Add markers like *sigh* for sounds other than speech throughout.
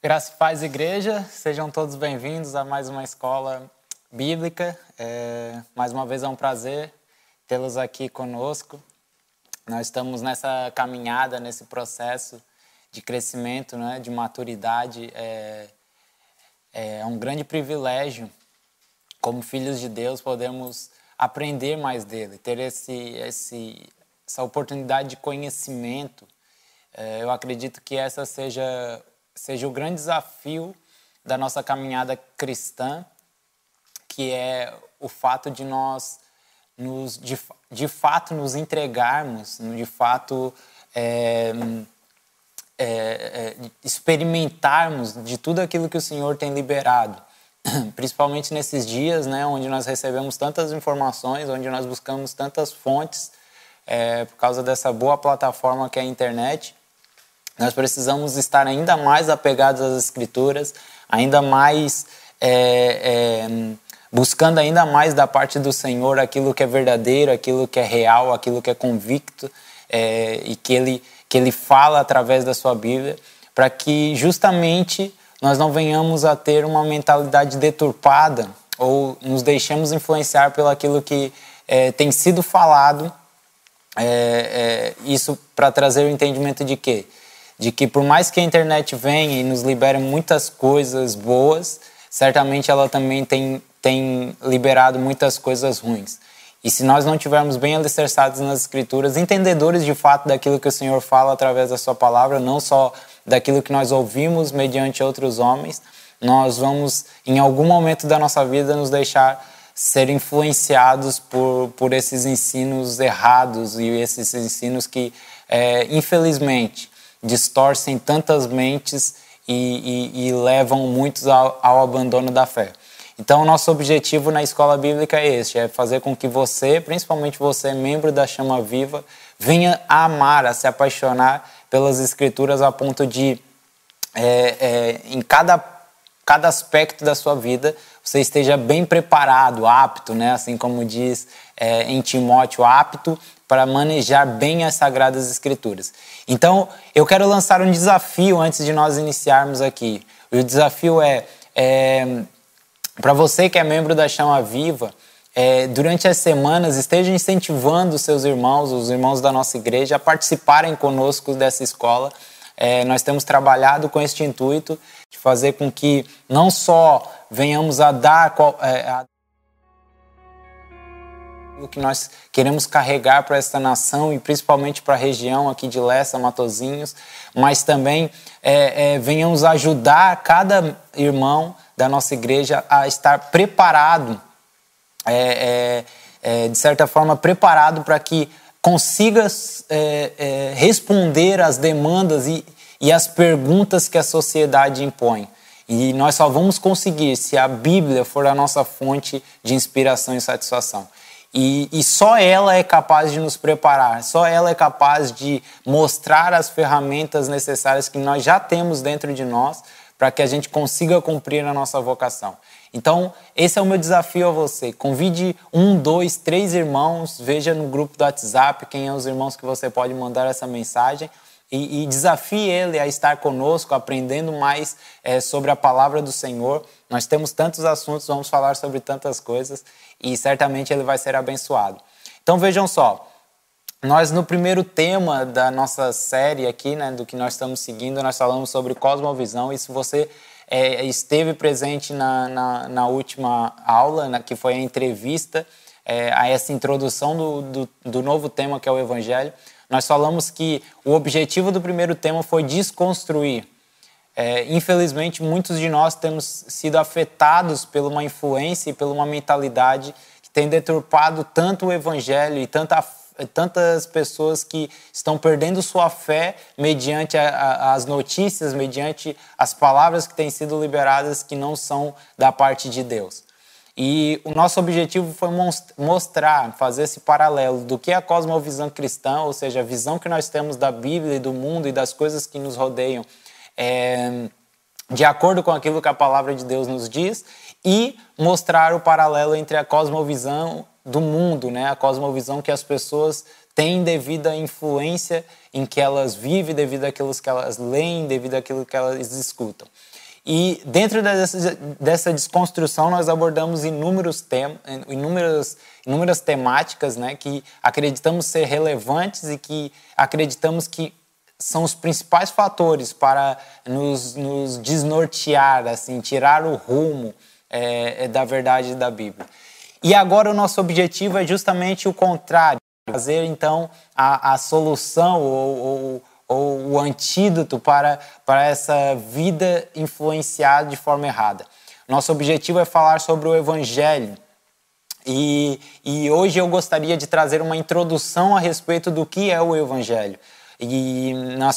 Graça e paz, igreja. Sejam todos bem-vindos a mais uma escola bíblica. É, mais uma vez é um prazer tê-los aqui conosco. Nós estamos nessa caminhada, nesse processo de crescimento, né, de maturidade. É, é um grande privilégio, como filhos de Deus, podermos aprender mais dele, ter esse, esse, essa oportunidade de conhecimento. É, eu acredito que essa seja seja o grande desafio da nossa caminhada cristã, que é o fato de nós nos, de, de fato nos entregarmos, de fato é, é, é, experimentarmos de tudo aquilo que o Senhor tem liberado. *clears throat* Principalmente nesses dias, né, onde nós recebemos tantas informações, onde nós buscamos tantas fontes, é, por causa dessa boa plataforma que é a internet, nós precisamos estar ainda mais apegados às Escrituras, ainda mais é, é, buscando ainda mais da parte do Senhor aquilo que é verdadeiro, aquilo que é real, aquilo que é convicto é, e que ele, que ele fala através da sua Bíblia, para que justamente nós não venhamos a ter uma mentalidade deturpada ou nos deixemos influenciar pelo aquilo que é, tem sido falado. É, é, isso para trazer o entendimento de quê? De que por mais que a internet venha e nos libere muitas coisas boas, certamente ela também tem, tem liberado muitas coisas ruins. E se nós não tivermos bem alicerçados nas Escrituras, entendedores de fato daquilo que o Senhor fala através da Sua palavra, não só daquilo que nós ouvimos mediante outros homens, nós vamos, em algum momento da nossa vida, nos deixar ser influenciados por, por esses ensinos errados e esses ensinos que, é, infelizmente, distorcem tantas mentes e, e, e levam muitos ao, ao, abandono da fé. Então, nosso objetivo na escola bíblica é este: é fazer com que você, principalmente você, membro da Chama Viva, venha a amar, a se apaixonar pelas Escrituras a ponto de, é, é, em cada, cada aspecto da sua vida, você esteja bem preparado, apto, né? assim como diz é, em Timóteo, apto para manejar bem as Sagradas Escrituras. Então, eu quero lançar um desafio antes de nós iniciarmos aqui. O desafio é, é para você que é membro da Chama Viva, é, durante as semanas esteja incentivando os seus irmãos, os irmãos da nossa igreja, a participarem conosco dessa escola. É, nós temos trabalhado com este intuito de fazer com que não só venhamos a dar. É, a o que nós queremos carregar para esta nação e principalmente para a região aqui de Lessa, Matozinhos, mas também é, é, venhamos ajudar cada irmão da nossa igreja a estar preparado, é, é, é de certa forma, preparado para que consiga é, responder às demandas e, e às perguntas que a sociedade impõe. E nós só vamos conseguir se a Bíblia for a nossa fonte de inspiração e satisfação. E, e, só ela é capaz de nos preparar, só ela é capaz de mostrar as ferramentas necessárias que nós já temos dentro de nós para que a gente consiga cumprir a nossa vocação. Então, esse é o meu desafio a você. Convide um, dois, três irmãos, veja no grupo do WhatsApp quem são é os irmãos que você pode mandar essa mensagem e, e desafie ele a estar conosco, aprendendo mais é, sobre a palavra do Senhor. Nós temos tantos assuntos, vamos falar sobre tantas coisas e certamente ele vai ser abençoado. Então vejam só, nós no primeiro tema da nossa série aqui, né, do que nós estamos seguindo, nós falamos sobre cosmovisão e se você é, esteve presente na, na, na última aula, né, que foi a entrevista é, a essa introdução do, do, do novo tema que é o Evangelho, nós falamos que o objetivo do primeiro tema foi desconstruir. É, infelizmente, muitos de nós temos sido afetados por uma influência e por uma mentalidade que tem deturpado tanto o evangelho e tanta, tantas pessoas que estão perdendo sua fé mediante a, a, as notícias, mediante as palavras que têm sido liberadas que não são da parte de Deus. E o nosso objetivo foi mostrar, fazer esse paralelo do que é a cosmovisão cristã, ou seja, a visão que nós temos da Bíblia e do mundo e das coisas que nos rodeiam, é, de acordo com aquilo que a palavra de Deus nos diz, e mostrar o paralelo entre a cosmovisão do mundo, né? a cosmovisão que as pessoas têm devido à influência em que elas vivem, devido àquilo que elas leem, devido àquilo que elas escutam. E dentro dessa, dessa desconstrução nós abordamos inúmeros temas, inúmeras, inúmeras temáticas né, que acreditamos ser relevantes e que acreditamos que são os principais fatores para nos, nos desnortear, assim, tirar o rumo é, é da verdade da Bíblia. E agora o nosso objetivo é justamente o contrário, fazer então a, a solução ou, ou ou o antídoto para, para essa vida influenciada de forma errada. Nosso objetivo é falar sobre o Evangelho. E, e hoje eu gostaria de trazer uma introdução a respeito do que é o Evangelho. E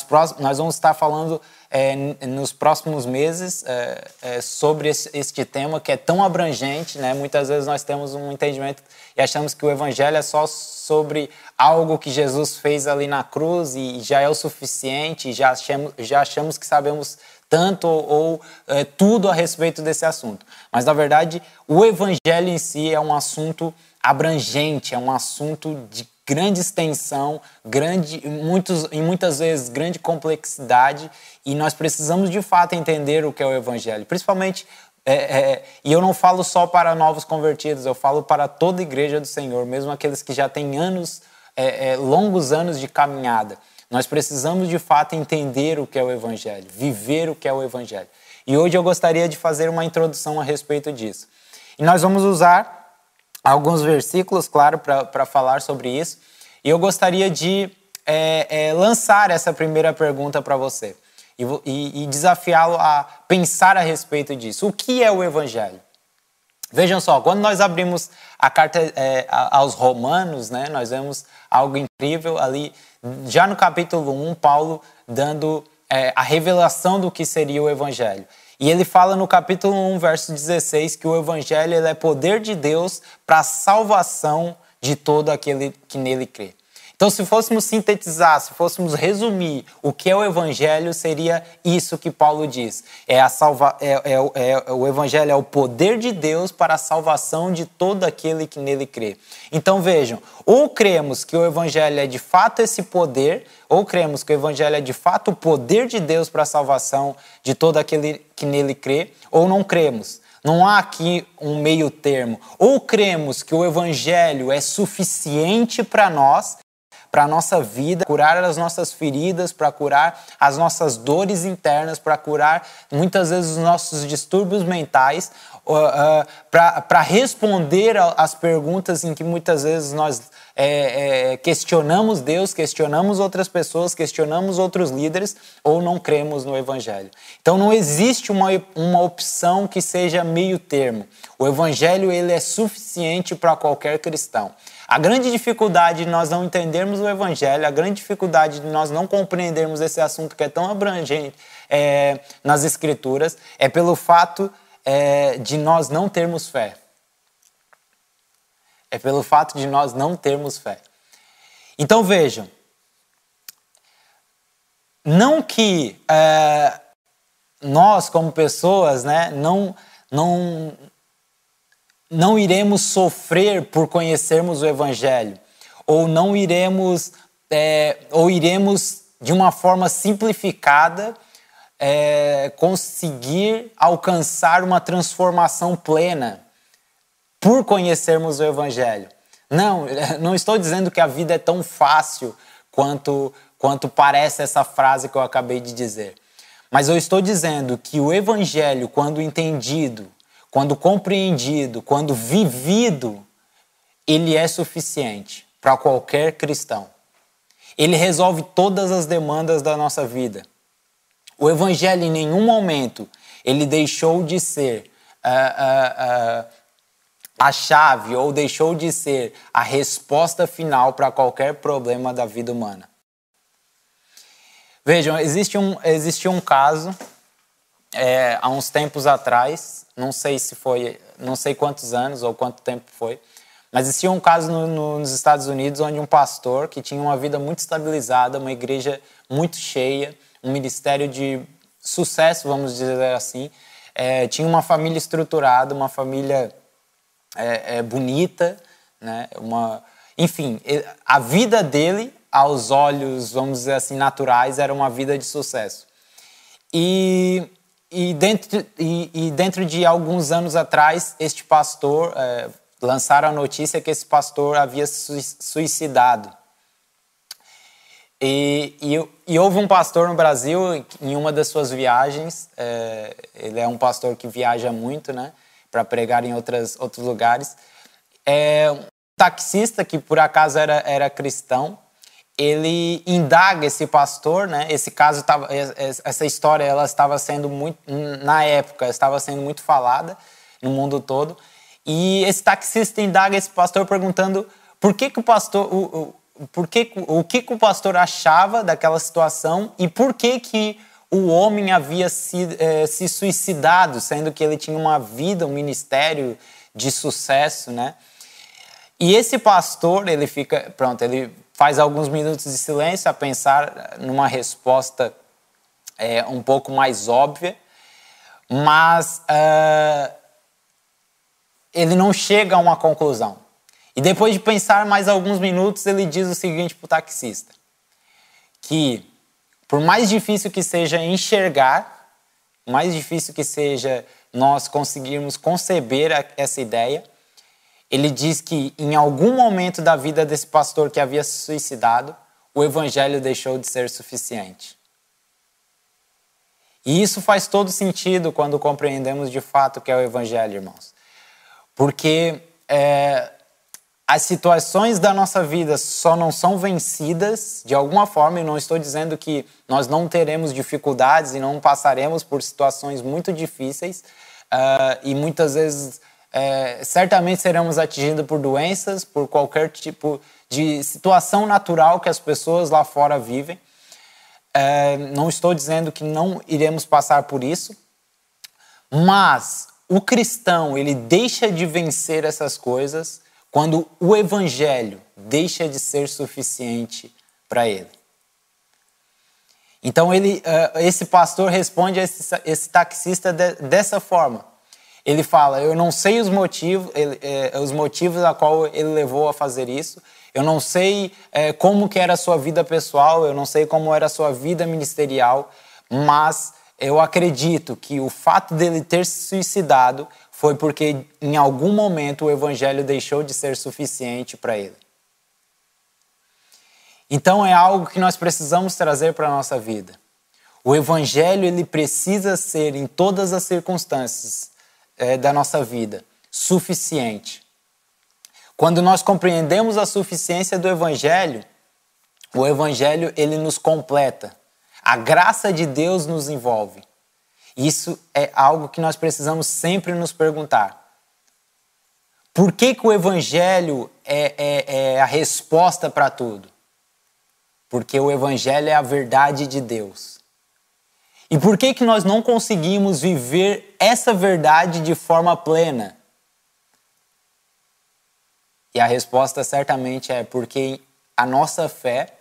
próximas, nós vamos estar falando é, nos próximos meses é, é, sobre esse, este tema que é tão abrangente. Né? Muitas vezes nós temos um entendimento e achamos que o Evangelho é só sobre algo que Jesus fez ali na cruz e já é o suficiente, já achamos, já achamos que sabemos tanto ou, ou é, tudo a respeito desse assunto. Mas, na verdade, o Evangelho em si é um assunto abrangente, é um assunto de grande extensão, grande, muitos, e muitas vezes grande complexidade, e nós precisamos de fato entender o que é o Evangelho, principalmente. É, é, e eu não falo só para novos convertidos, eu falo para toda a igreja do Senhor, mesmo aqueles que já têm anos, é, é longos anos de caminhada. Nós precisamos de fato entender o que é o Evangelho, viver o que é o Evangelho. E hoje eu gostaria de fazer uma introdução a respeito disso. E nós vamos usar alguns versículos, claro, para falar sobre isso. E eu gostaria de é, é, lançar essa primeira pergunta para você e, e, e desafiá-lo a pensar a respeito disso. O que é o Evangelho? Vejam só, quando nós abrimos a carta é, aos Romanos, né, nós vemos algo incrível ali, já no capítulo 1, Paulo dando é, a revelação do que seria o Evangelho. E ele fala no capítulo 1, verso 16, que o evangelho é poder de Deus para a salvação de todo aquele que nele crê. Então, se fôssemos sintetizar, se fôssemos resumir o que é o Evangelho, seria isso que Paulo diz. É, a salva... é, é, é, o Evangelho é o poder de Deus para a salvação de todo aquele que nele crê. Então, vejam, ou cremos que o Evangelho é de fato esse poder, ou cremos que o Evangelho é de fato o poder de Deus para a salvação de todo aquele que nele crê, ou não cremos. Não há aqui um meio termo. Ou cremos que o Evangelho é suficiente para nós para a nossa vida, curar as nossas feridas, para curar as nossas dores internas, para curar muitas vezes os nossos distúrbios mentais, uh, uh, para responder às perguntas em que muitas vezes nós é, é, questionamos Deus, questionamos outras pessoas, questionamos outros líderes ou não cremos no Evangelho. Então não existe uma, uma opção que seja meio termo. O Evangelho ele é suficiente para qualquer cristão. A grande dificuldade de nós não entendermos o Evangelho, a grande dificuldade de nós não compreendermos esse assunto que é tão abrangente é, nas Escrituras, é pelo fato é, de nós não termos fé. É pelo fato de nós não termos fé. Então vejam, não que é, nós como pessoas, né, não, não, não iremos sofrer por conhecermos o Evangelho, ou não iremos, é, ou iremos de uma forma simplificada é, conseguir alcançar uma transformação plena por conhecermos o Evangelho. Não, *laughs* não estou dizendo que a vida é tão fácil quanto, quanto parece essa frase que eu acabei de dizer. Mas eu estou dizendo que o Evangelho, quando entendido, quando compreendido, quando vivido, ele é suficiente para qualquer cristão. Ele resolve todas as demandas da nossa vida. O Evangelho, em nenhum momento, ele deixou de ser uh, uh, uh, a chave ou deixou de ser a resposta final para qualquer problema da vida humana. Vejam, existe um, existe um caso é, há uns tempos atrás, não sei se foi, não sei quantos anos ou quanto tempo foi, mas existia um caso no, no, nos Estados Unidos onde um pastor que tinha uma vida muito estabilizada, uma igreja muito cheia, um ministério de sucesso, vamos dizer assim, é, tinha uma família estruturada, uma família é, é bonita, né? Uma enfim, a vida dele, aos olhos, vamos dizer assim, naturais, era uma vida de sucesso. E, e, dentro, e, e dentro de alguns anos atrás, este pastor, é, lançaram a notícia que esse pastor havia suicidado. E, e, e, houve um pastor no Brasil, em uma das suas viagens, é, ele é um pastor que viaja muito, né, para pregar em outras, outros lugares. É um taxista que por acaso era, era cristão, ele indaga esse pastor, né? Esse caso tava, essa história ela estava sendo muito na época estava sendo muito falada no mundo todo. E esse taxista indaga esse pastor perguntando por que que o pastor o, o, por que, o que, que o pastor achava daquela situação e por que que o homem havia se, eh, se suicidado, sendo que ele tinha uma vida, um ministério de sucesso, né? E esse pastor, ele fica, pronto, ele faz alguns minutos de silêncio a pensar numa resposta é, um pouco mais óbvia, mas uh, ele não chega a uma conclusão. E depois de pensar mais alguns minutos, ele diz o seguinte para o taxista: que por mais difícil que seja enxergar, mais difícil que seja nós conseguirmos conceber essa ideia, ele diz que em algum momento da vida desse pastor que havia se suicidado, o evangelho deixou de ser suficiente. E isso faz todo sentido quando compreendemos de fato o que é o evangelho, irmãos. Porque é, as situações da nossa vida só não são vencidas de alguma forma, e não estou dizendo que nós não teremos dificuldades e não passaremos por situações muito difíceis, uh, e muitas vezes é, certamente seremos atingidos por doenças, por qualquer tipo de situação natural que as pessoas lá fora vivem. É, não estou dizendo que não iremos passar por isso, mas o cristão ele deixa de vencer essas coisas quando o evangelho deixa de ser suficiente para ele. Então ele, é, esse pastor responde a esse, esse taxista de, dessa forma. Ele fala: Eu não sei os motivos, ele, é, os motivos a qual ele levou a fazer isso. Eu não sei é, como que era a sua vida pessoal. Eu não sei como era a sua vida ministerial. Mas eu acredito que o fato dele ter se suicidado foi porque em algum momento o evangelho deixou de ser suficiente para ele. Então é algo que nós precisamos trazer para a nossa vida. O evangelho ele precisa ser em todas as circunstâncias é, da nossa vida suficiente. Quando nós compreendemos a suficiência do Evangelho, o Evangelho ele nos completa. A graça de Deus nos envolve. Isso é algo que nós precisamos sempre nos perguntar. Por que, que o Evangelho é, é, é a resposta para tudo? Porque o Evangelho é a verdade de Deus. E por que, que nós não conseguimos viver essa verdade de forma plena? E a resposta certamente é porque a nossa fé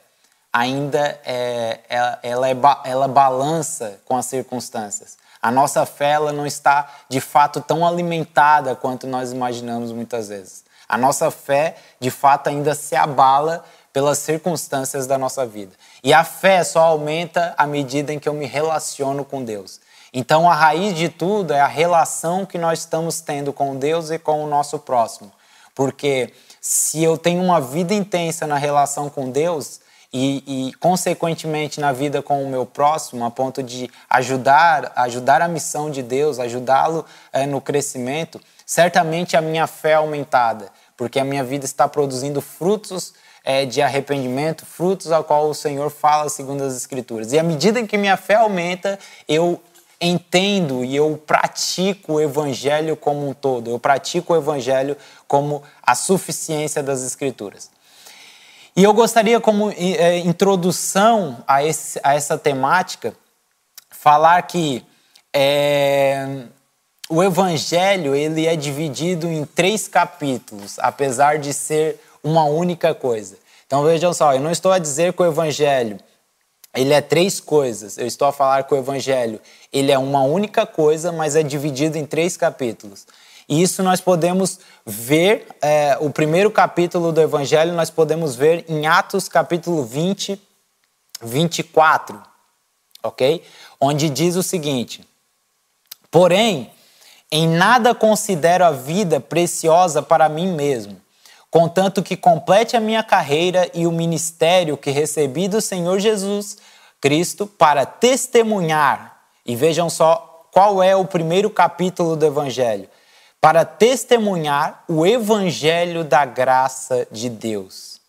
ainda é, ela, ela, é, ela balança com as circunstâncias. A nossa fé ela não está de fato tão alimentada quanto nós imaginamos muitas vezes. A nossa fé de fato ainda se abala pelas circunstâncias da nossa vida. E a fé só aumenta à medida em que eu me relaciono com Deus. Então, a raiz de tudo é a relação que nós estamos tendo com Deus e com o nosso próximo. Porque se eu tenho uma vida intensa na relação com Deus e, e consequentemente, na vida com o meu próximo, a ponto de ajudar, ajudar a missão de Deus, ajudá-lo é, no crescimento, certamente a minha fé é aumentada, porque a minha vida está produzindo frutos é, de arrependimento, frutos ao qual o Senhor fala segundo as Escrituras. E à medida que minha fé aumenta, eu entendo e eu pratico o Evangelho como um todo. Eu pratico o Evangelho como a suficiência das Escrituras. E eu gostaria, como é, introdução a, esse, a essa temática, falar que é, o Evangelho ele é dividido em três capítulos, apesar de ser uma única coisa. Então vejam só, eu não estou a dizer que o evangelho ele é três coisas. Eu estou a falar que o evangelho ele é uma única coisa, mas é dividido em três capítulos. E isso nós podemos ver, é, o primeiro capítulo do Evangelho, nós podemos ver em Atos capítulo 20, 24, ok? Onde diz o seguinte: Porém, em nada considero a vida preciosa para mim mesmo, contanto que complete a minha carreira e o ministério que recebi do Senhor Jesus Cristo para testemunhar. E vejam só qual é o primeiro capítulo do Evangelho: para testemunhar o Evangelho da graça de Deus.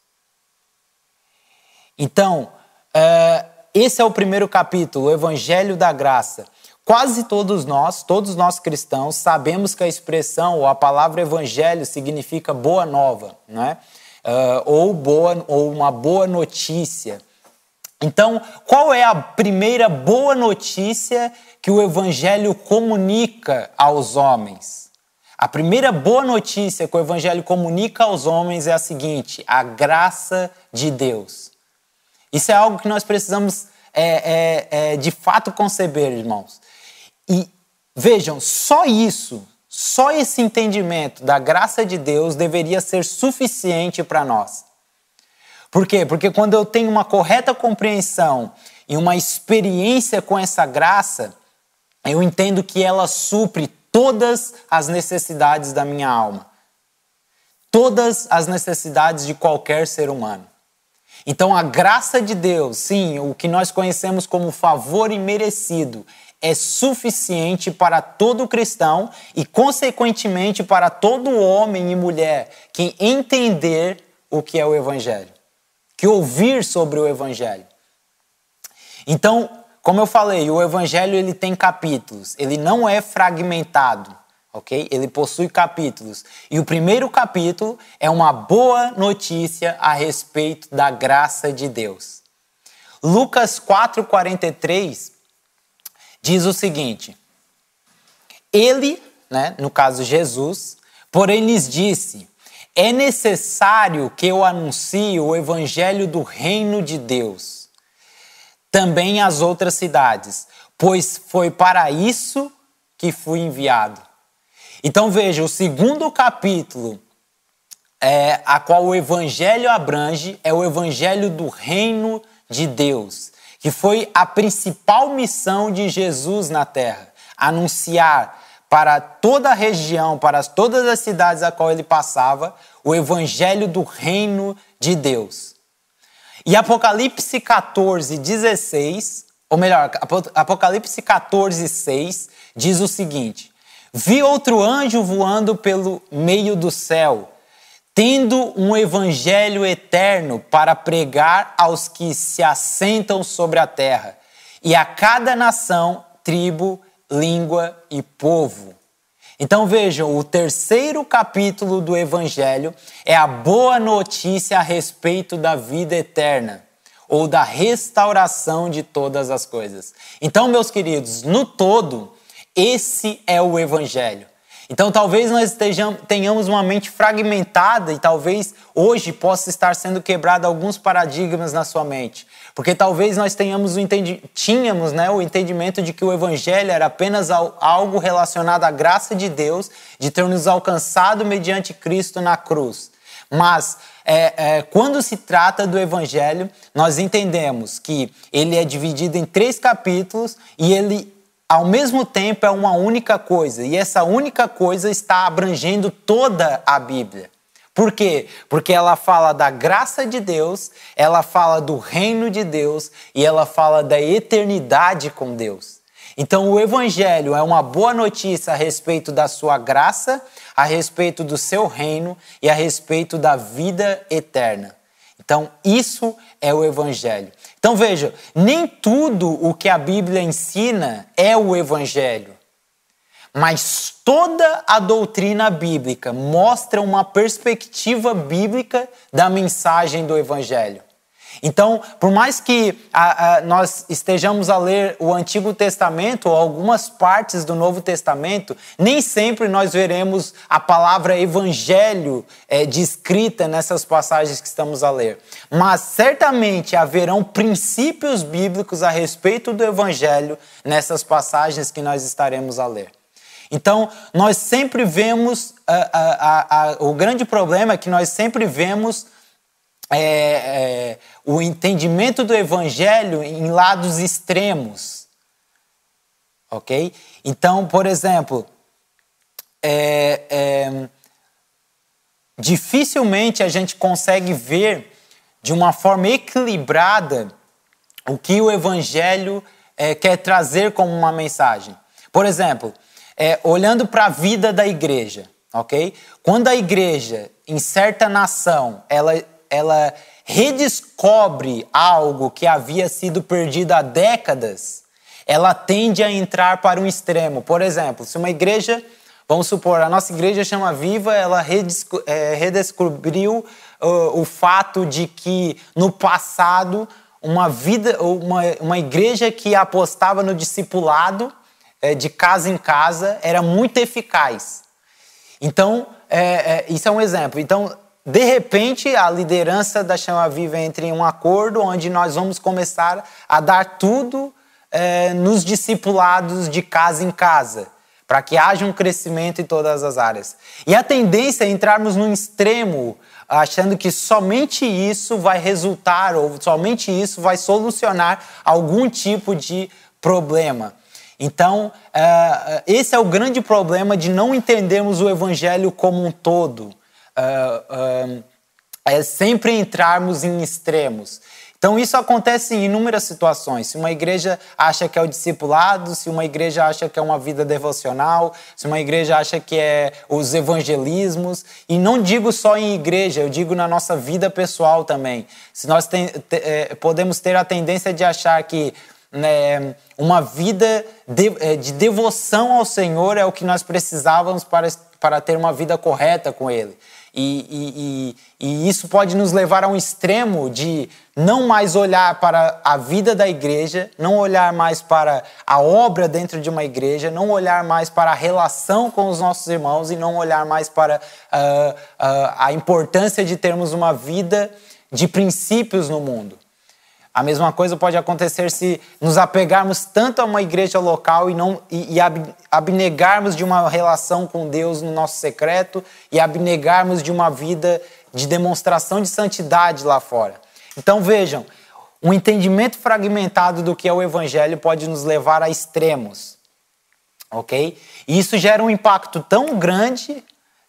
Então, uh, esse é o primeiro capítulo, o Evangelho da Graça. Quase todos nós, todos nós cristãos, sabemos que a expressão ou a palavra evangelho significa boa nova, não é? Uh, ou, boa, ou uma boa notícia. Então, qual é a primeira boa notícia que o evangelho comunica aos homens? A primeira boa notícia que o evangelho comunica aos homens é a seguinte: a graça de Deus. Isso é algo que nós precisamos é, é, é, de fato conceber, irmãos. E vejam, só isso, só esse entendimento da graça de Deus deveria ser suficiente para nós. Por quê? Porque quando eu tenho uma correta compreensão e uma experiência com essa graça, eu entendo que ela supre todas as necessidades da minha alma. Todas as necessidades de qualquer ser humano. Então, a graça de Deus, sim, o que nós conhecemos como favor imerecido, é suficiente para todo cristão e, consequentemente, para todo homem e mulher que entender o que é o Evangelho, que ouvir sobre o Evangelho. Então, como eu falei, o Evangelho ele tem capítulos, ele não é fragmentado, ok? Ele possui capítulos. E o primeiro capítulo é uma boa notícia a respeito da graça de Deus. Lucas 4,43 diz o seguinte: Ele, né, no caso Jesus, porém lhes disse: É necessário que eu anuncie o evangelho do reino de Deus, também às outras cidades, pois foi para isso que fui enviado. Então veja, o segundo capítulo é, a qual o evangelho abrange é o evangelho do reino de Deus que foi a principal missão de Jesus na terra, anunciar para toda a região, para todas as cidades a qual ele passava, o evangelho do reino de Deus. E Apocalipse 14, 16, ou melhor, Apocalipse 14, 6, diz o seguinte: Vi outro anjo voando pelo meio do céu, tendo um evangelho eterno para pregar aos que se assentam sobre a terra, e a cada nação, tribo, língua e povo. Então vejam, o terceiro capítulo do Evangelho é a boa notícia a respeito da vida eterna ou da restauração de todas as coisas. Então, meus queridos, no todo, esse é o Evangelho. Então, talvez nós estejamos, tenhamos uma mente fragmentada e talvez hoje possa estar sendo quebrado alguns paradigmas na sua mente. Porque talvez nós tenhamos tínhamos né, o entendimento de que o Evangelho era apenas algo relacionado à graça de Deus, de ter nos alcançado mediante Cristo na cruz. Mas é, é, quando se trata do Evangelho, nós entendemos que ele é dividido em três capítulos e ele ao mesmo tempo é uma única coisa, e essa única coisa está abrangendo toda a Bíblia. Por quê? Porque ela fala da graça de Deus, ela fala do reino de Deus e ela fala da eternidade com Deus. Então, o Evangelho é uma boa notícia a respeito da sua graça, a respeito do seu reino e a respeito da vida eterna. Então, isso é o Evangelho. Então veja, nem tudo o que a Bíblia ensina é o Evangelho. Mas toda a doutrina bíblica mostra uma perspectiva bíblica da mensagem do Evangelho. Então, por mais que a, a, nós estejamos a ler o Antigo Testamento ou algumas partes do Novo Testamento, nem sempre nós veremos a palavra evangelho é, descrita nessas passagens que estamos a ler. Mas certamente haverão princípios bíblicos a respeito do evangelho nessas passagens que nós estaremos a ler. Então, nós sempre vemos, a, o grande problema é que nós sempre vemos é, é, o entendimento do evangelho em lados extremos. Ok? Então, por exemplo, é, é, dificilmente a gente consegue ver de uma forma equilibrada o que o evangelho é, quer trazer como uma mensagem. Por exemplo, é, olhando para a vida da igreja, ok? Quando a igreja, em certa nação, ela, ela redescobre algo que havia sido perdido há décadas, ela tende a entrar para um extremo. Por exemplo, se uma igreja, vamos supor, a nossa igreja chama Viva, ela é, redescobriu uh, o fato de que no passado uma vida, uma, uma igreja que apostava no discipulado é, de casa em casa era muito eficaz. Então, é, isso é um exemplo. Então, de repente, a liderança da Chama Viva entra em um acordo onde nós vamos começar a dar tudo é, nos discipulados de casa em casa, para que haja um crescimento em todas as áreas. E a tendência é entrarmos num extremo, achando que somente isso vai resultar ou somente isso vai solucionar algum tipo de problema. Então, uh, esse é o grande problema de não entendermos o Evangelho como um todo. Uh, uh, é sempre entrarmos em extremos. Então, isso acontece em inúmeras situações. Se uma igreja acha que é o discipulado, se uma igreja acha que é uma vida devocional, se uma igreja acha que é os evangelismos, e não digo só em igreja, eu digo na nossa vida pessoal também. Se nós tem, te, é, podemos ter a tendência de achar que né, uma vida de, é, de, devoção ao Senhor é o que nós precisávamos para, para ter uma vida correta com Ele. E, e, e, e, isso pode nos levar a um extremo de não mais olhar para a vida da igreja, não olhar mais para a obra dentro de uma igreja, não olhar mais para a relação com os nossos irmãos e não olhar mais para uh, uh, a importância de termos uma vida de princípios no mundo. A mesma coisa pode acontecer se nos apegarmos tanto a uma igreja local e, não, e, e abnegarmos de uma relação com Deus no nosso secreto e abnegarmos de uma vida de demonstração de santidade lá fora. Então vejam, um entendimento fragmentado do que é o evangelho pode nos levar a extremos. Ok? E isso gera um impacto tão grande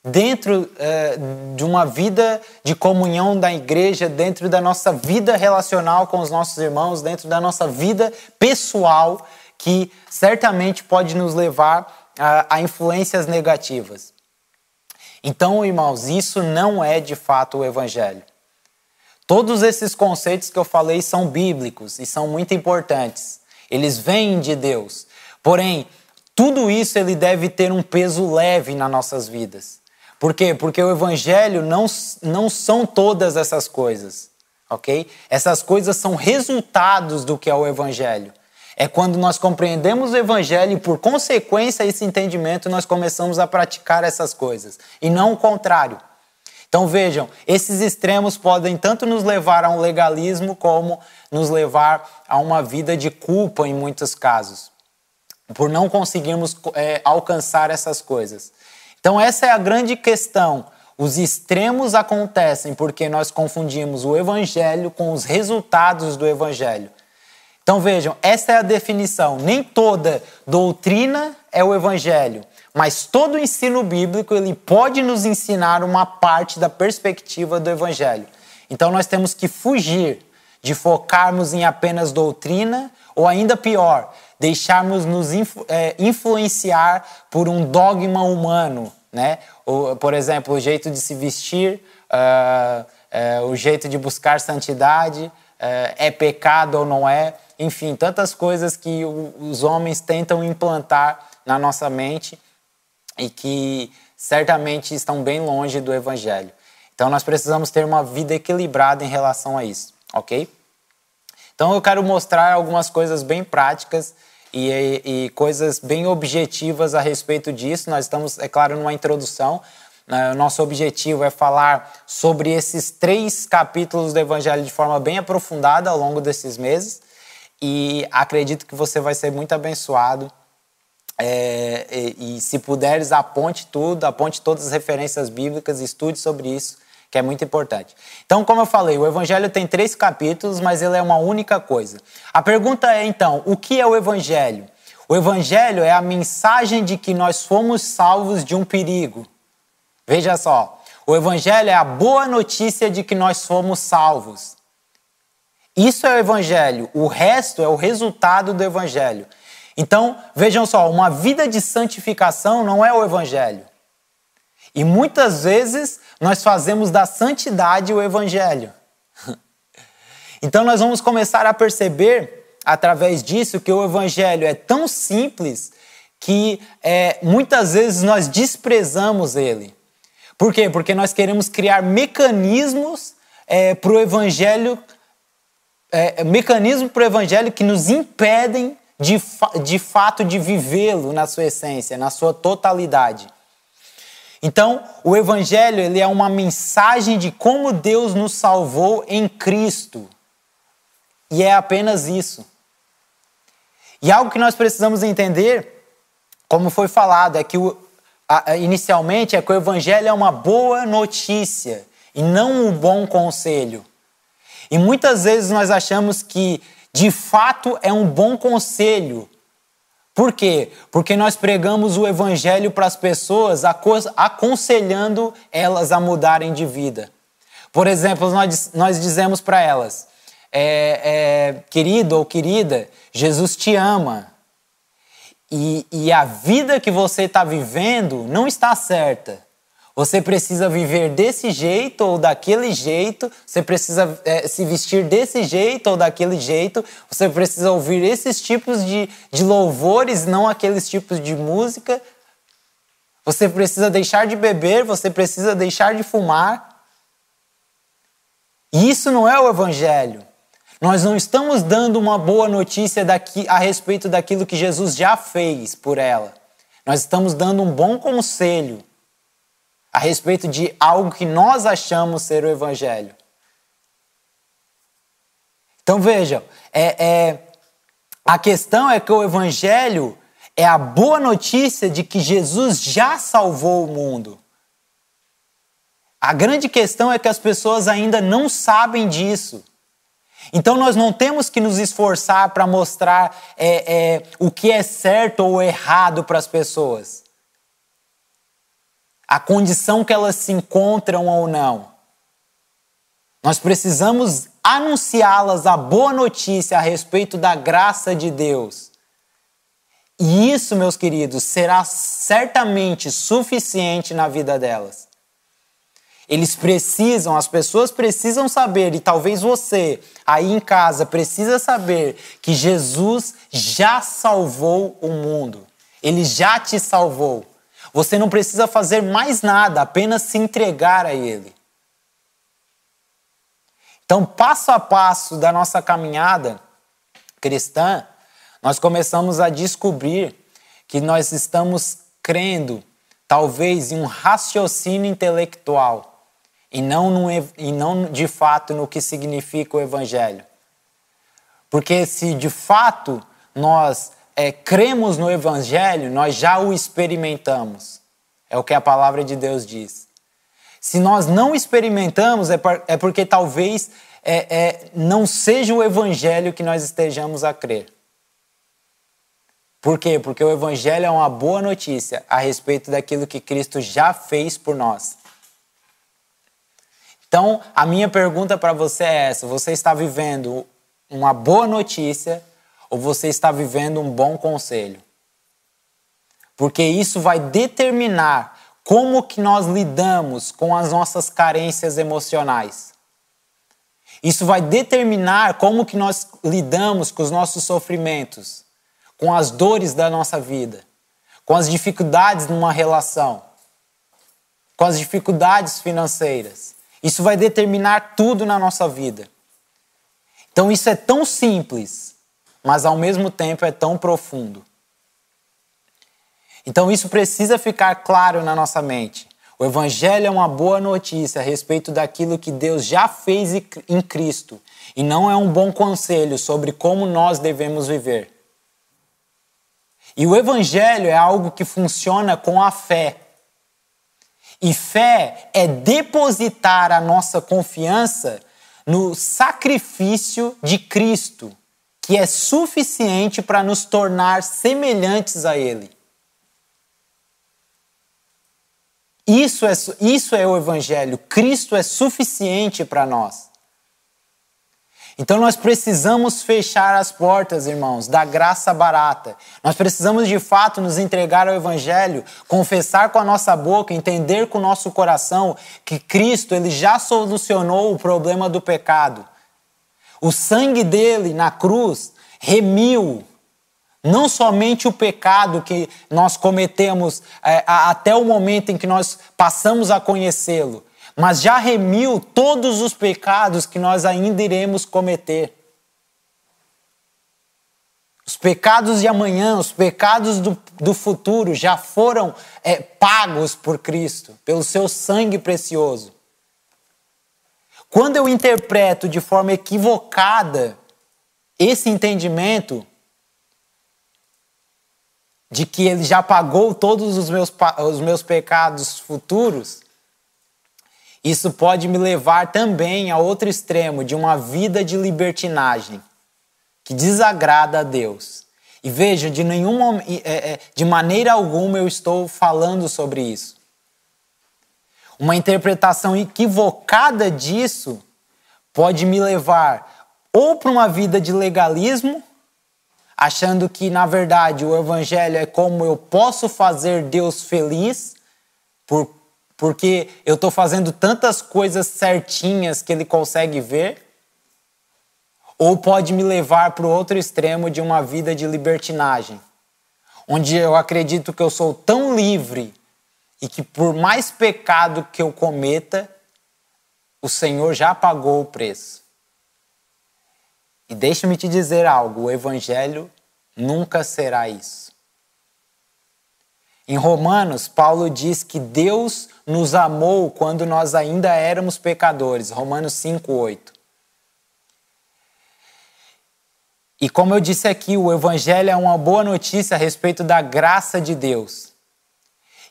dentro é, de uma vida de comunhão da igreja, dentro da nossa vida relacional com os nossos irmãos, dentro da nossa vida pessoal, que certamente pode nos levar a, a influências negativas. Então, irmãos, isso não é de fato o evangelho. Todos esses conceitos que eu falei são bíblicos e são muito importantes. Eles vêm de Deus. Porém, tudo isso ele deve ter um peso leve nas nossas vidas. Por quê? Porque o evangelho não, não são todas essas coisas, ok? Essas coisas são resultados do que é o evangelho. É quando nós compreendemos o evangelho e, por consequência, esse entendimento, nós começamos a praticar essas coisas, e não o contrário. Então vejam, esses extremos podem tanto nos levar a um legalismo como nos levar a uma vida de culpa em muitos casos, por não conseguirmos é, alcançar essas coisas. Então, essa é a grande questão. Os extremos acontecem porque nós confundimos o evangelho com os resultados do evangelho. Então vejam, essa é a definição. Nem toda doutrina é o evangelho, mas todo ensino bíblico ele pode nos ensinar uma parte da perspectiva do evangelho. Então nós temos que fugir de focarmos em apenas doutrina ou ainda pior, deixarmos nos influ é, influenciar por um dogma humano, né? O, por exemplo, o jeito de se vestir, uh, uh, o jeito de buscar santidade, uh, é pecado ou não é, enfim, tantas coisas que o, os homens tentam implantar na nossa mente e que certamente estão bem longe do Evangelho. Então nós precisamos ter uma vida equilibrada em relação a isso, ok? Então eu quero mostrar algumas coisas bem práticas e, e, coisas bem objetivas a respeito disso. Nós estamos, é claro, numa introdução. Né? O nosso objetivo é falar sobre esses três capítulos do Evangelho de forma bem aprofundada ao longo desses meses. E acredito que você vai ser muito abençoado É, e, e, se puderes, aponte tudo, aponte todas as referências bíblicas, estude sobre isso, que é muito importante. Então, como eu falei, o Evangelho tem três capítulos, mas ele é uma única coisa. A pergunta é, então, o que é o Evangelho? O Evangelho é a mensagem de que nós fomos salvos de um perigo. Veja só, o Evangelho é a boa notícia de que nós fomos salvos. Isso é o Evangelho, o resto é o resultado do Evangelho. Então, vejam só, uma vida de santificação não é o Evangelho. E muitas vezes nós fazemos da santidade o Evangelho. *laughs* Então, nós vamos começar a perceber, através disso, que o Evangelho é tão simples que é, muitas vezes nós desprezamos ele. Por quê? Porque nós queremos criar mecanismos é, para o Evangelho, é, mecanismos para o Evangelho que nos impedem de, fa de fato de vivê-lo na sua essência, na sua totalidade. Então, o evangelho ele é uma mensagem de como Deus nos salvou em Cristo. E é apenas isso. E algo que nós precisamos entender, como foi falado, é que o, a, inicialmente é que o evangelho é uma boa notícia e não um bom conselho. E muitas vezes nós achamos que de fato é um bom conselho. Por quê? Porque nós pregamos o evangelho para as pessoas, aconselhando elas a mudarem de vida. Por exemplo, nós, nós dizemos para elas: é, é, querido ou querida, Jesus te ama. E, e a vida que você está vivendo não está certa. Você precisa viver desse jeito ou daquele jeito, você precisa é, se vestir desse jeito ou daquele jeito, você precisa ouvir esses tipos de, de louvores, não aqueles tipos de música. Você precisa deixar de beber, você precisa deixar de fumar. E isso não é o Evangelho. Nós não estamos dando uma boa notícia daqui, a respeito daquilo que Jesus já fez por ela. Nós estamos dando um bom conselho a respeito de algo que nós achamos ser o Evangelho. Então vejam, é, é, a questão é que o Evangelho é a boa notícia de que Jesus já salvou o mundo. A grande questão é que as pessoas ainda não sabem disso. Então nós não temos que nos esforçar para mostrar é, é, o que é certo ou errado para as pessoas a condição que elas se encontram ou não. Nós precisamos anunciá-las a boa notícia a respeito da graça de Deus. E isso, meus queridos, será certamente suficiente na vida delas. Eles precisam, as pessoas precisam saber, e talvez você aí em casa precisa saber que Jesus já salvou o mundo. Ele já te salvou. Você não precisa fazer mais nada, apenas se entregar a Ele. Então, passo a passo da nossa caminhada cristã, nós começamos a descobrir que nós estamos crendo, talvez, em um raciocínio intelectual e não, no, e não de fato no que significa o Evangelho. Porque se de fato nós é, cremos no Evangelho, nós já o experimentamos. É o que a palavra de Deus diz. Se nós não experimentamos, é, é porque talvez é, é, não seja o Evangelho que nós estejamos a crer. Por quê? Porque o Evangelho é uma boa notícia a respeito daquilo que Cristo já fez por nós. Então, a minha pergunta para você é essa: você está vivendo uma boa notícia ou você está vivendo um bom conselho. Porque isso vai determinar como que nós lidamos com as nossas carências emocionais. Isso vai determinar como que nós lidamos com os nossos sofrimentos, com as dores da nossa vida, com as dificuldades numa relação, com as dificuldades financeiras. Isso vai determinar tudo na nossa vida. Então isso é tão simples mas ao mesmo tempo é tão profundo. Então isso precisa ficar claro na nossa mente. O Evangelho é uma boa notícia a respeito daquilo que Deus já fez em Cristo e não é um bom conselho sobre como nós devemos viver. E o Evangelho é algo que funciona com a fé. E fé é depositar a nossa confiança no sacrifício de Cristo, que é suficiente para nos tornar semelhantes a Ele. Isso é, isso é o Evangelho. Cristo é suficiente para nós. Então nós precisamos fechar as portas, irmãos, da graça barata. Nós precisamos de fato nos entregar ao evangelho, confessar com a nossa boca, entender com o nosso coração que Cristo ele já solucionou o problema do pecado. O sangue dele na cruz remiu não somente o pecado que nós cometemos é, até o momento em que nós passamos a conhecê-lo, mas já remiu todos os pecados que nós ainda iremos cometer. Os pecados de amanhã, os pecados do, do futuro já foram é, pagos por Cristo, pelo seu sangue precioso. Quando eu interpreto de forma equivocada esse entendimento de que ele já pagou todos os meus, os meus pecados futuros, isso pode me levar também a outro extremo de uma vida de libertinagem que desagrada a Deus. E veja, de nenhuma, é, é, de maneira alguma eu estou falando sobre isso. Uma interpretação equivocada disso pode me levar ou para uma vida de legalismo, achando que na verdade o evangelho é como eu posso fazer Deus feliz por porque eu estou fazendo tantas coisas certinhas que ele consegue ver, ou pode me levar para o outro extremo de uma vida de libertinagem, onde eu acredito que eu sou tão livre e que por mais pecado que eu cometa, o Senhor já pagou o preço. E deixa-me te dizer algo: o Evangelho nunca será isso. Em Romanos, Paulo diz que Deus nos amou quando nós ainda éramos pecadores. Romanos 5:8. E como eu disse aqui, o evangelho é uma boa notícia a respeito da graça de Deus.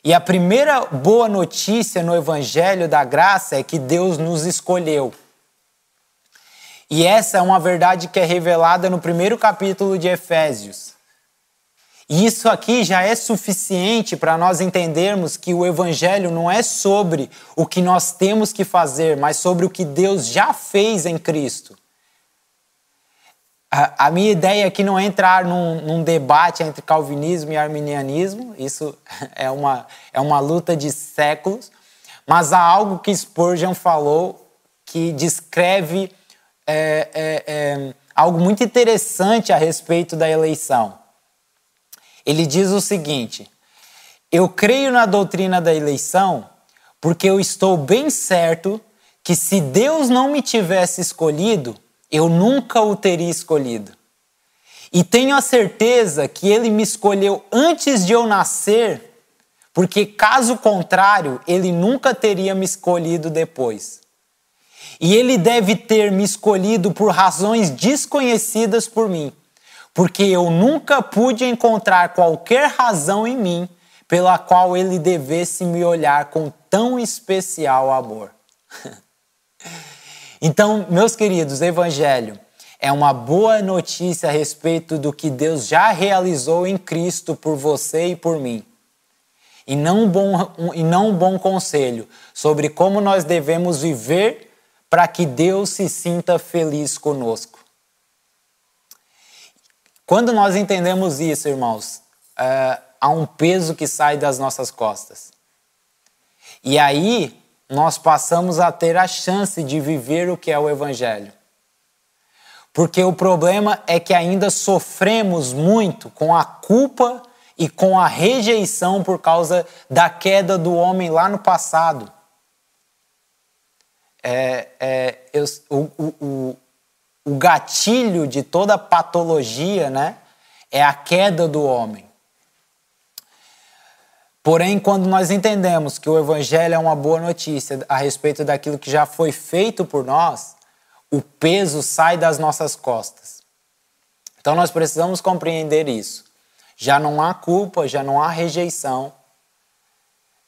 E a primeira boa notícia no evangelho da graça é que Deus nos escolheu. E essa é uma verdade que é revelada no primeiro capítulo de Efésios. E isso aqui já é suficiente para nós entendermos que o Evangelho não é sobre o que nós temos que fazer, mas sobre o que Deus já fez em Cristo. A, minha ideia aqui não é entrar num, num, debate entre calvinismo e arminianismo, isso *laughs* é uma, é uma luta de séculos, mas há algo que Spurgeon falou que descreve é, é, é, algo muito interessante a respeito da eleição. Ele diz o seguinte: Eu creio na doutrina da eleição porque eu estou bem certo que se Deus não me tivesse escolhido, eu nunca o teria escolhido. E tenho a certeza que ele me escolheu antes de eu nascer, porque caso contrário, ele nunca teria me escolhido depois. E ele deve ter me escolhido por razões desconhecidas por mim porque eu nunca pude encontrar qualquer razão em mim pela qual ele devesse me olhar com tão especial amor. *laughs* então, meus queridos, Evangelho é uma boa notícia a respeito do que Deus já realizou em Cristo por você e por mim. E não um bom, e não um bom conselho sobre como nós devemos viver para que Deus se sinta feliz conosco. Quando nós entendemos isso, irmãos, é, há um peso que sai das nossas costas. E aí nós passamos a ter a chance de viver o que é o Evangelho. Porque o problema é que ainda sofremos muito com a culpa e com a rejeição por causa da queda do homem lá no passado. É, é, eu, o, o, o gatilho de toda patologia, né, é a queda do homem. Porém, quando nós entendemos que o Evangelho é uma boa notícia a respeito daquilo que já foi feito por nós, o peso sai das nossas costas. Então, nós precisamos compreender isso. já não há culpa, já não há rejeição,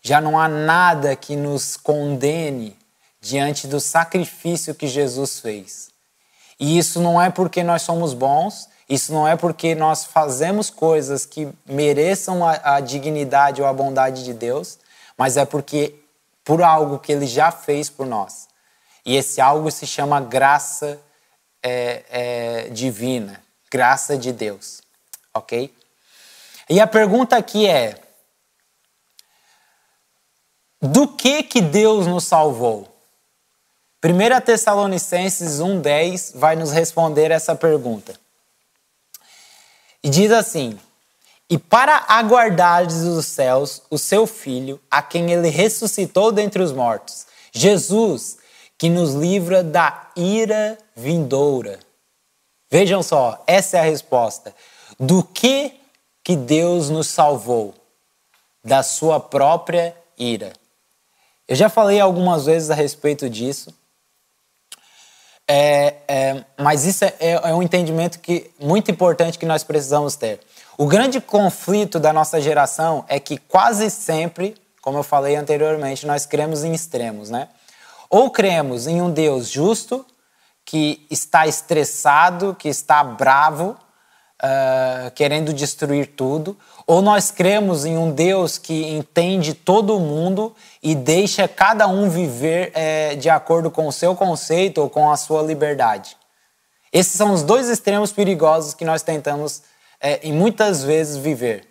já não há nada que nos condene diante do sacrifício que Jesus fez. E isso não é porque nós somos bons, isso não é porque nós fazemos coisas que mereçam a, a dignidade ou a bondade de Deus, mas é porque por algo que Ele já fez por nós. E esse algo se chama graça é, é, divina, graça de Deus, ok? E a pergunta aqui é: do que que Deus nos salvou? 1 Tessalonicenses 1,10 vai nos responder essa pergunta. E diz assim: E para aguardares os céus o seu Filho, a quem ele ressuscitou dentre os mortos, Jesus, que nos livra da ira vindoura. Vejam só, essa é a resposta. Do que que Deus nos salvou? Da sua própria ira. Eu já falei algumas vezes a respeito disso. É, é, mas isso é, é, um entendimento que, muito importante que nós precisamos ter. O grande conflito da nossa geração é que quase sempre, como eu falei anteriormente, nós cremos em extremos, né? Ou cremos em um Deus justo, que está estressado, que está bravo, uh, querendo destruir tudo, ou nós cremos em um Deus que entende todo mundo e deixa cada um viver é, de acordo com o seu conceito ou com a sua liberdade. Esses são os dois extremos perigosos que nós tentamos é, e muitas vezes viver.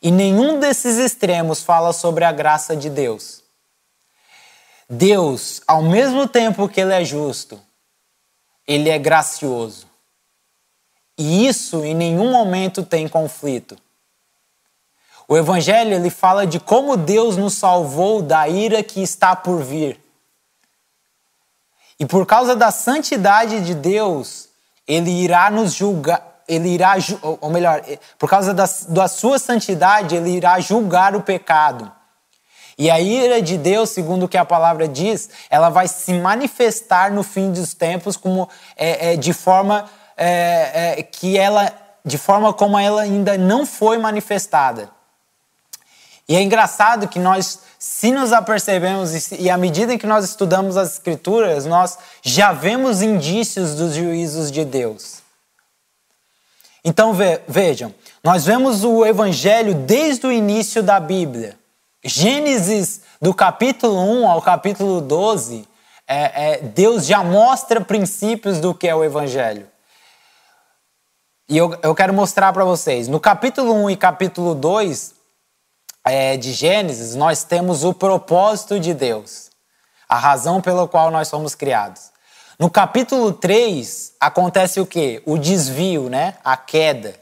E nenhum desses extremos fala sobre a graça de Deus. Deus, ao mesmo tempo que Ele é justo, Ele é gracioso. E isso em nenhum momento tem conflito. O evangelho ele fala de como Deus nos salvou da ira que está por vir. E por causa da santidade de Deus, ele irá nos julgar, ele irá, ou melhor, por causa da, da sua santidade, ele irá julgar o pecado. E a ira de Deus, segundo o que a palavra diz, ela vai se manifestar no fim dos tempos como é, é, de forma é, é, que ela, de forma como ela ainda não foi manifestada. E é engraçado que nós, se nos apercebemos e à medida em que nós estudamos as Escrituras, nós já vemos indícios dos juízos de Deus. Então vejam, nós vemos o Evangelho desde o início da Bíblia. Gênesis, do capítulo 1 ao capítulo 12, é, é, Deus já mostra princípios do que é o Evangelho. E eu, eu quero mostrar para vocês. No capítulo 1 e capítulo 2, é, de Gênesis, nós temos o propósito de Deus, a razão pela qual nós somos criados. No capítulo 3, acontece o quê? O desvio, né? a queda.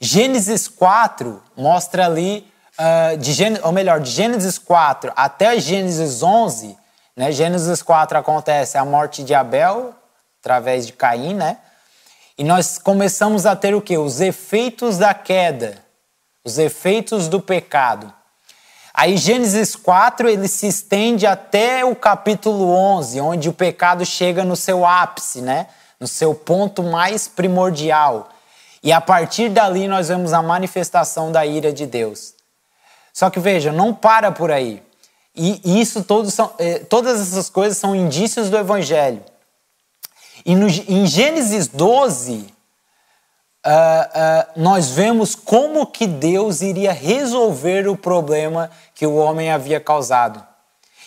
Gênesis 4 mostra ali, uh, de Gênesis, ou melhor, de Gênesis 4 até Gênesis 11, né? Gênesis 4 acontece a morte de Abel, através de Caim, né? E nós começamos a ter o quê? Os efeitos da queda os efeitos do pecado. Aí Gênesis 4 ele se estende até o capítulo 11, onde o pecado chega no seu ápice, né? no seu ponto mais primordial. E a partir dali nós vemos a manifestação da ira de Deus. Só que veja, não para por aí. E isso todos são, eh, todas essas coisas são indícios do Evangelho. E no, em Gênesis 12, uh, uh, nós vemos como que Deus iria resolver o problema que o homem havia causado.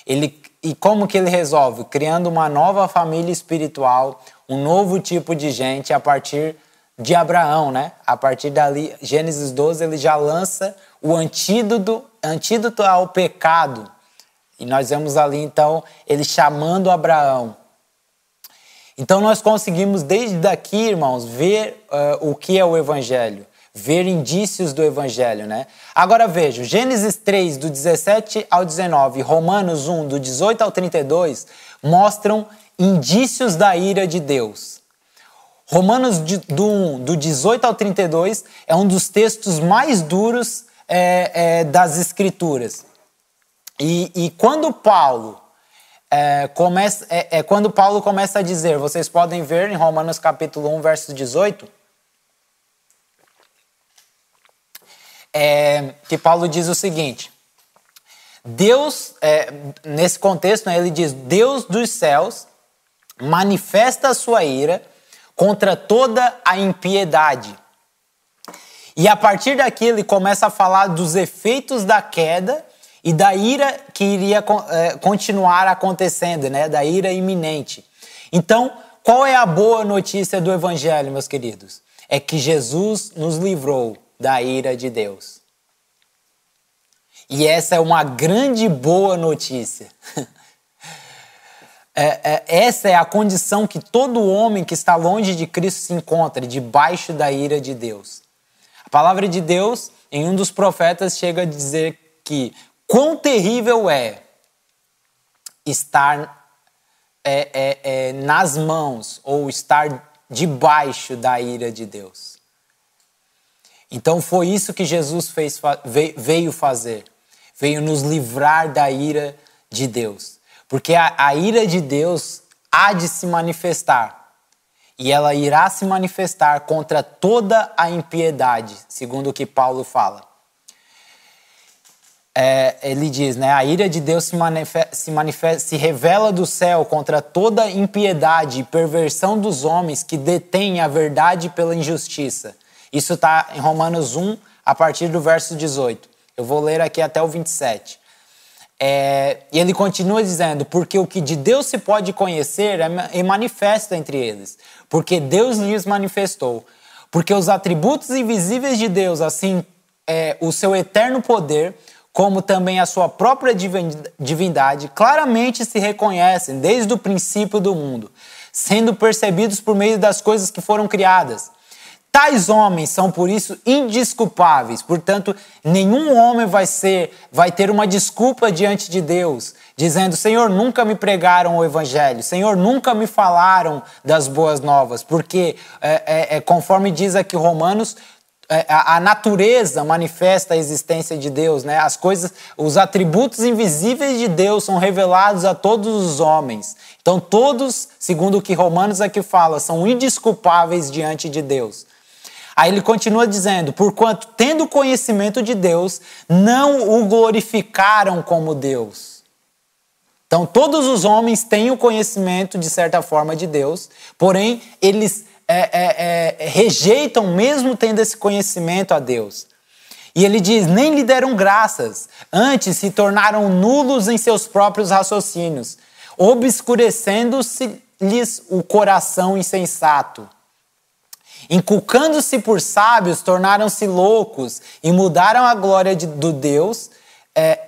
Ele, e como que ele resolve? Criando uma nova família espiritual, um novo tipo de gente a partir de Abraão, né? A partir dali, Gênesis 12, ele já lança o antídoto, antídoto ao pecado. E nós vemos ali então ele chamando Abraão então nós conseguimos desde daqui, irmãos, ver uh, o que é o Evangelho, ver indícios do Evangelho, né? Agora vejam, Gênesis 3, do 17 ao 19, Romanos 1, do 18 ao 32, mostram indícios da ira de Deus. Romanos do 1, do 18 ao 32, é um dos textos mais duros é, é, das Escrituras. E, e quando Paulo é, começa, é, é, quando Paulo começa a dizer, vocês podem ver em Romanos capítulo 1, verso 18, é, que Paulo diz o seguinte: Deus, é, nesse contexto, né, ele diz: Deus dos céus manifesta a sua ira contra toda a impiedade. E a partir daqui ele começa a falar dos efeitos da queda e da ira que iria é, continuar acontecendo, né? da ira iminente. Então, qual é a boa notícia do Evangelho, meus queridos? É que Jesus nos livrou da ira de Deus. E essa é uma grande boa notícia. *laughs* É, é, essa é a condição que todo homem que está longe de Cristo se encontra, debaixo da ira de Deus. A palavra de Deus, em um dos profetas, chega a dizer que quão terrível é estar é, é, é, nas mãos ou estar debaixo da ira de Deus. Então foi isso que Jesus fez, veio fazer. Veio nos livrar da ira de Deus. Porque a, a ira de Deus há de se manifestar. E ela irá se manifestar contra toda a impiedade, segundo o que Paulo fala é, ele diz, né, a ira de Deus se, manifesta, se, manifesta, se revela do céu contra toda impiedade e perversão dos homens que detêm a verdade pela injustiça. Isso está em Romanos 1, a partir do verso 18. Eu vou ler aqui até o 27. É, e ele continua dizendo: Porque o que de Deus se pode conhecer é, é manifesto entre eles, porque Deus lhes manifestou. Porque os atributos invisíveis de Deus, assim é, o seu eterno poder, como também a sua própria divindade, claramente se reconhecem desde o princípio do mundo, sendo percebidos por meio das coisas que foram criadas. Tais homens são por isso indisculpáveis. Portanto, nenhum homem vai ser, vai ter uma desculpa diante de Deus, dizendo: Senhor, nunca me pregaram o evangelho, Senhor, nunca me falaram das boas novas, porque é, é, é conforme diz aqui Romanos, é, a, natureza manifesta a existência de Deus, né? As coisas, os atributos invisíveis de Deus são revelados a todos os homens. Então todos, segundo o que Romanos aqui fala, são indisculpáveis diante de Deus. Aí ele continua dizendo: porquanto tendo conhecimento de Deus, não o glorificaram como Deus. Então todos os homens têm o conhecimento de certa forma de Deus, porém eles é, é, é, rejeitam, mesmo tendo esse conhecimento a Deus. E ele diz: nem lhe deram graças, antes se tornaram nulos em seus próprios raciocínios, obscurecendo-se-lhes o coração insensato. Inculcando-se por sábios, tornaram-se loucos e mudaram a glória de, do Deus, é,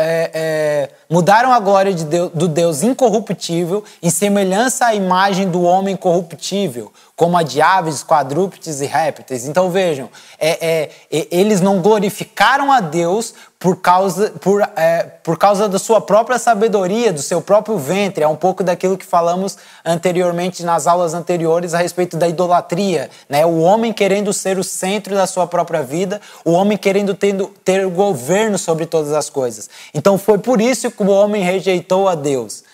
é, é, mudaram a glória de Deus, do Deus incorruptível em semelhança à imagem do homem corruptível, como a de aves, quadrúpedes e répteis. Então vejam, é, é eles não glorificaram a Deus por causa, por, é, por causa da sua própria sabedoria, do seu próprio ventre. É um pouco daquilo que falamos anteriormente nas aulas anteriores a respeito da idolatria. Né? O homem querendo ser o centro da sua própria vida, o homem querendo tendo, ter o governo sobre todas as coisas. Então foi por isso que o homem rejeitou a Deus.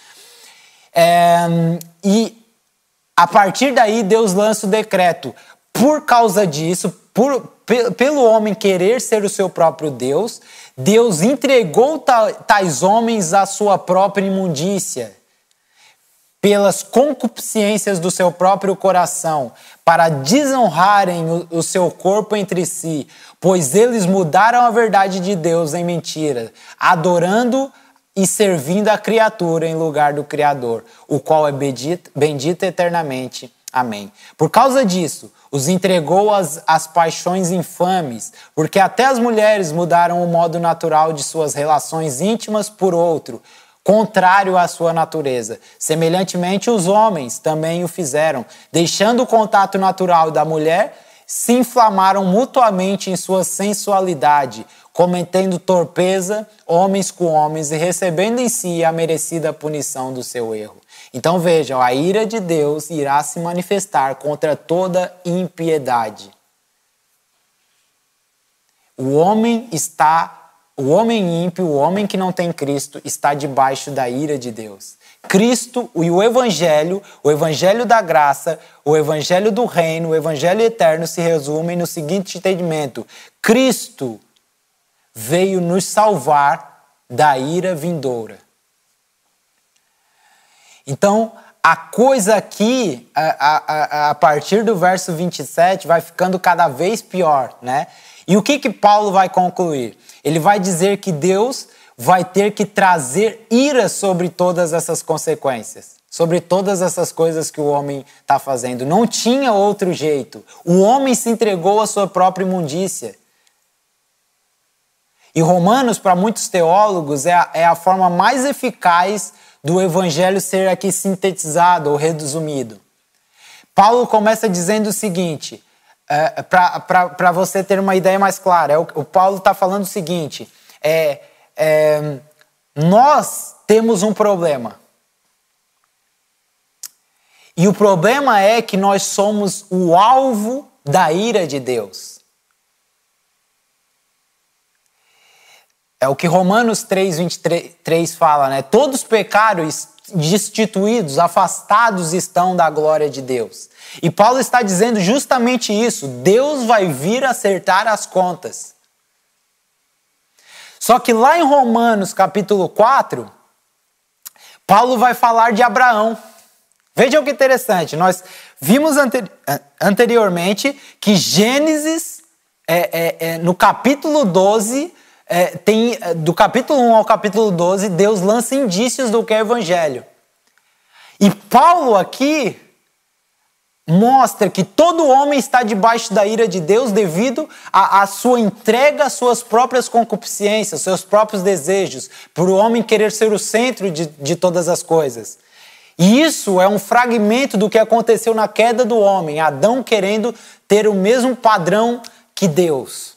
É, e a partir daí Deus lança o decreto. Por causa disso, por, pelo homem querer ser o seu próprio Deus, Deus entregou tais homens à sua própria imundícia, pelas concupiscências do seu próprio coração, para desonrarem o, seu corpo entre si, pois eles mudaram a verdade de Deus em mentira, adorando e servindo a criatura em lugar do Criador, o qual é bendito, bendito eternamente. Amém. Por causa disso, os entregou às, às paixões infames, porque até as mulheres mudaram o modo natural de suas relações íntimas por outro, contrário à sua natureza. Semelhantemente, os homens também o fizeram, deixando o contato natural da mulher, se inflamaram mutuamente em sua sensualidade, cometendo torpeza homens com homens e recebendo em si a merecida punição do seu erro. Então vejam, a ira de Deus irá se manifestar contra toda impiedade. O homem está o homem ímpio, o homem que não tem Cristo, está debaixo da ira de Deus. Cristo e o Evangelho, o Evangelho da graça, o Evangelho do reino, o Evangelho eterno se resumem no seguinte entendimento: Cristo veio nos salvar da ira vindoura. Então, a coisa aqui, a, a, a partir do verso 27, vai ficando cada vez pior, né? E o que que Paulo vai concluir? Ele vai dizer que Deus vai ter que trazer ira sobre todas essas consequências, sobre todas essas coisas que o homem está fazendo. Não tinha outro jeito. O homem se entregou à sua própria imundícia. E Romanos, para muitos teólogos, é a, é a forma mais eficaz do evangelho ser aqui sintetizado ou resumido. Paulo começa dizendo o seguinte: é, para você ter uma ideia mais clara. É, o, o Paulo está falando o seguinte: é, é, nós temos um problema. E o problema é que nós somos o alvo da ira de Deus. É o que Romanos 3, 23 fala, né? Todos pecaram destituídos, afastados estão da glória de Deus. E Paulo está dizendo justamente isso: Deus vai vir acertar as contas. Só que lá em Romanos capítulo 4, Paulo vai falar de Abraão. Vejam que interessante, nós vimos anteriormente que Gênesis, é, é, é, no capítulo 12, é, tem, do capítulo 1 ao capítulo 12, Deus lança indícios do que é evangelho. E Paulo aqui mostra que todo homem está debaixo da ira de Deus devido à, sua entrega às suas próprias concupiscências, seus próprios desejos, por o homem querer ser o centro de, de todas as coisas. E isso é um fragmento do que aconteceu na queda do homem, Adão querendo ter o mesmo padrão que Deus.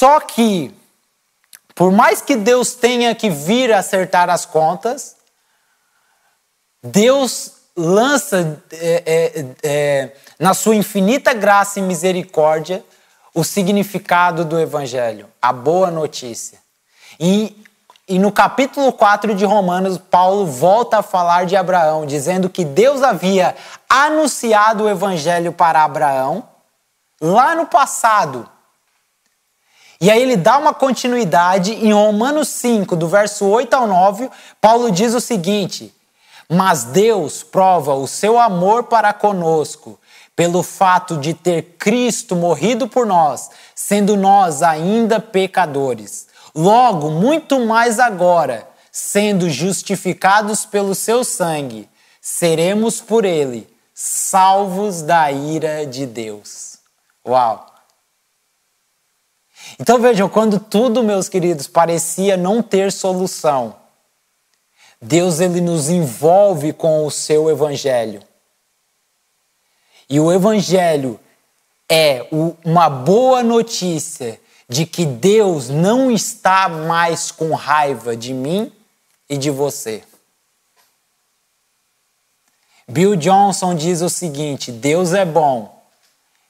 Só que, por mais que Deus tenha que vir acertar as contas, Deus lança é, é, é, na sua infinita graça e misericórdia o significado do Evangelho, a boa notícia. E, e no capítulo 4 de Romanos, Paulo volta a falar de Abraão, dizendo que Deus havia anunciado o Evangelho para Abraão lá no passado. E aí ele dá uma continuidade em Romanos 5, do verso 8 ao 9, Paulo diz o seguinte: mas Deus prova o seu amor para conosco pelo fato de ter Cristo morrido por nós, sendo nós ainda pecadores. Logo, muito mais agora, sendo justificados pelo seu sangue, seremos por ele salvos da ira de Deus. Uau! Então vejam, quando tudo, meus queridos, parecia não ter solução, Deus ele nos envolve com o seu evangelho. E o evangelho é uma boa notícia de que Deus não está mais com raiva de mim e de você. Bill Johnson diz o seguinte: Deus é bom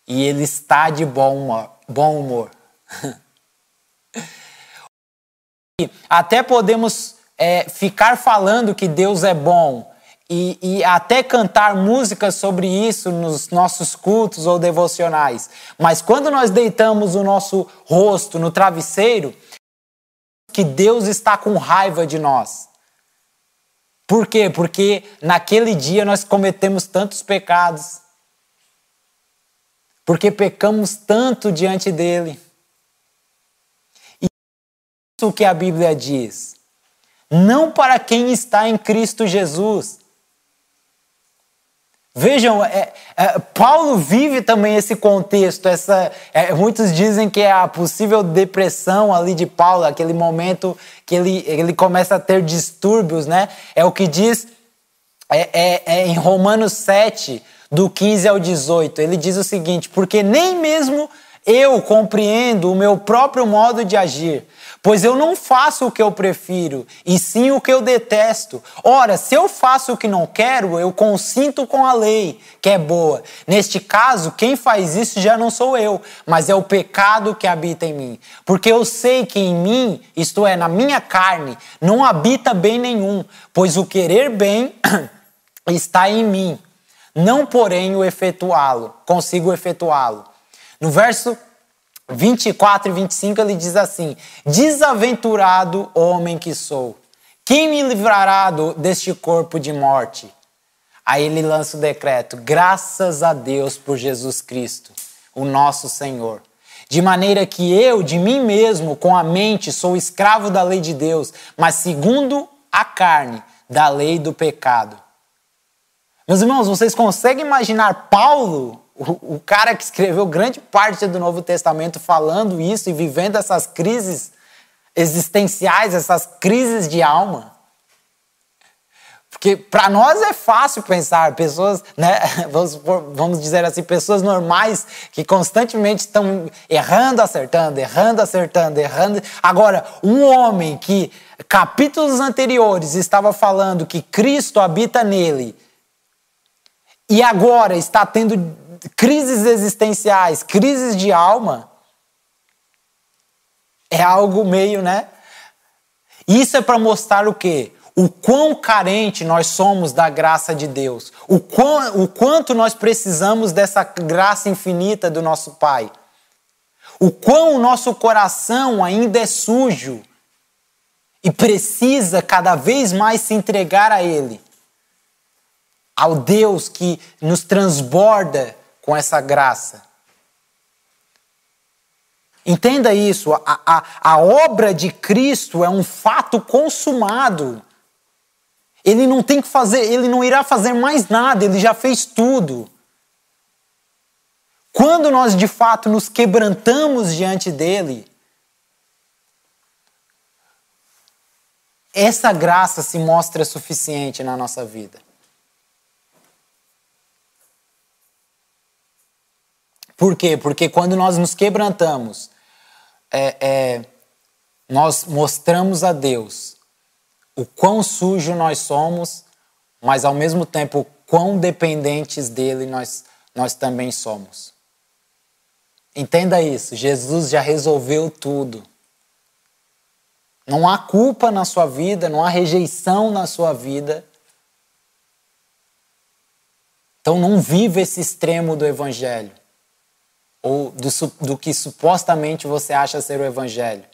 e ele está de bom humor. *laughs* Até podemos é, ficar falando que Deus é bom e, e, até cantar músicas sobre isso nos nossos cultos ou devocionais. Mas quando nós deitamos o nosso rosto no travesseiro, que Deus está com raiva de nós. Por quê? Porque naquele dia nós cometemos tantos pecados. Porque pecamos tanto diante dele. Isso que a Bíblia diz não para quem está em Cristo Jesus. Vejam, é, é, Paulo vive também esse contexto. Essa, é, muitos dizem que é a possível depressão ali de Paulo, aquele momento que ele, ele começa a ter distúrbios, né? É o que diz é, é, é em Romanos 7, do 15 ao 18. Ele diz o seguinte: porque nem mesmo Eu compreendo o meu próprio modo de agir, pois eu não faço o que eu prefiro, e sim o que eu detesto. Ora, se eu faço o que não quero, eu consinto com a lei, que é boa. Neste caso, quem faz isso já não sou eu, mas é o pecado que habita em mim. Porque eu sei que em mim, isto é, na minha carne, não habita bem nenhum, pois o querer bem *clears throat* está em mim, não porém o efetuá-lo, consigo efetuá-lo. No verso 24 e 25 ele diz assim: Desaventurado homem que sou, quem me livrará do, deste corpo de morte? Aí ele lança o decreto: graças a Deus por Jesus Cristo, o nosso Senhor. De maneira que eu, de mim mesmo, com a mente, sou escravo da lei de Deus, mas segundo a carne, da lei do pecado. Meus irmãos, vocês conseguem imaginar Paulo o, cara que escreveu grande parte do Novo Testamento falando isso e vivendo essas crises existenciais, essas crises de alma. Porque para nós é fácil pensar, pessoas, né, *laughs* vamos, vamos dizer assim, pessoas normais que constantemente estão errando, acertando, errando, acertando, errando. Agora, um homem que capítulos anteriores estava falando que Cristo habita nele e agora está tendo crises existenciais, crises de alma, é algo meio, né? Isso é para mostrar o quê? O quão carente nós somos da graça de Deus, o, quão, o quanto nós precisamos dessa graça infinita do nosso Pai, o quão o nosso coração ainda é sujo e precisa cada vez mais se entregar a Ele, ao Deus que nos transborda com essa graça. Entenda isso, a, a, a obra de Cristo é um fato consumado. Ele não tem que fazer, ele não irá fazer mais nada, ele já fez tudo. Quando nós de fato nos quebrantamos diante dele, essa graça se mostra suficiente na nossa vida. Por quê? Porque quando nós nos quebrantamos, é, é, nós mostramos a Deus o quão sujo nós somos, mas ao mesmo tempo o quão dependentes dele nós, nós também somos. Entenda isso, Jesus já resolveu tudo. Não há culpa na sua vida, não há rejeição na sua vida. Então não viva esse extremo do Evangelho ou do, do que supostamente você acha ser o Evangelho.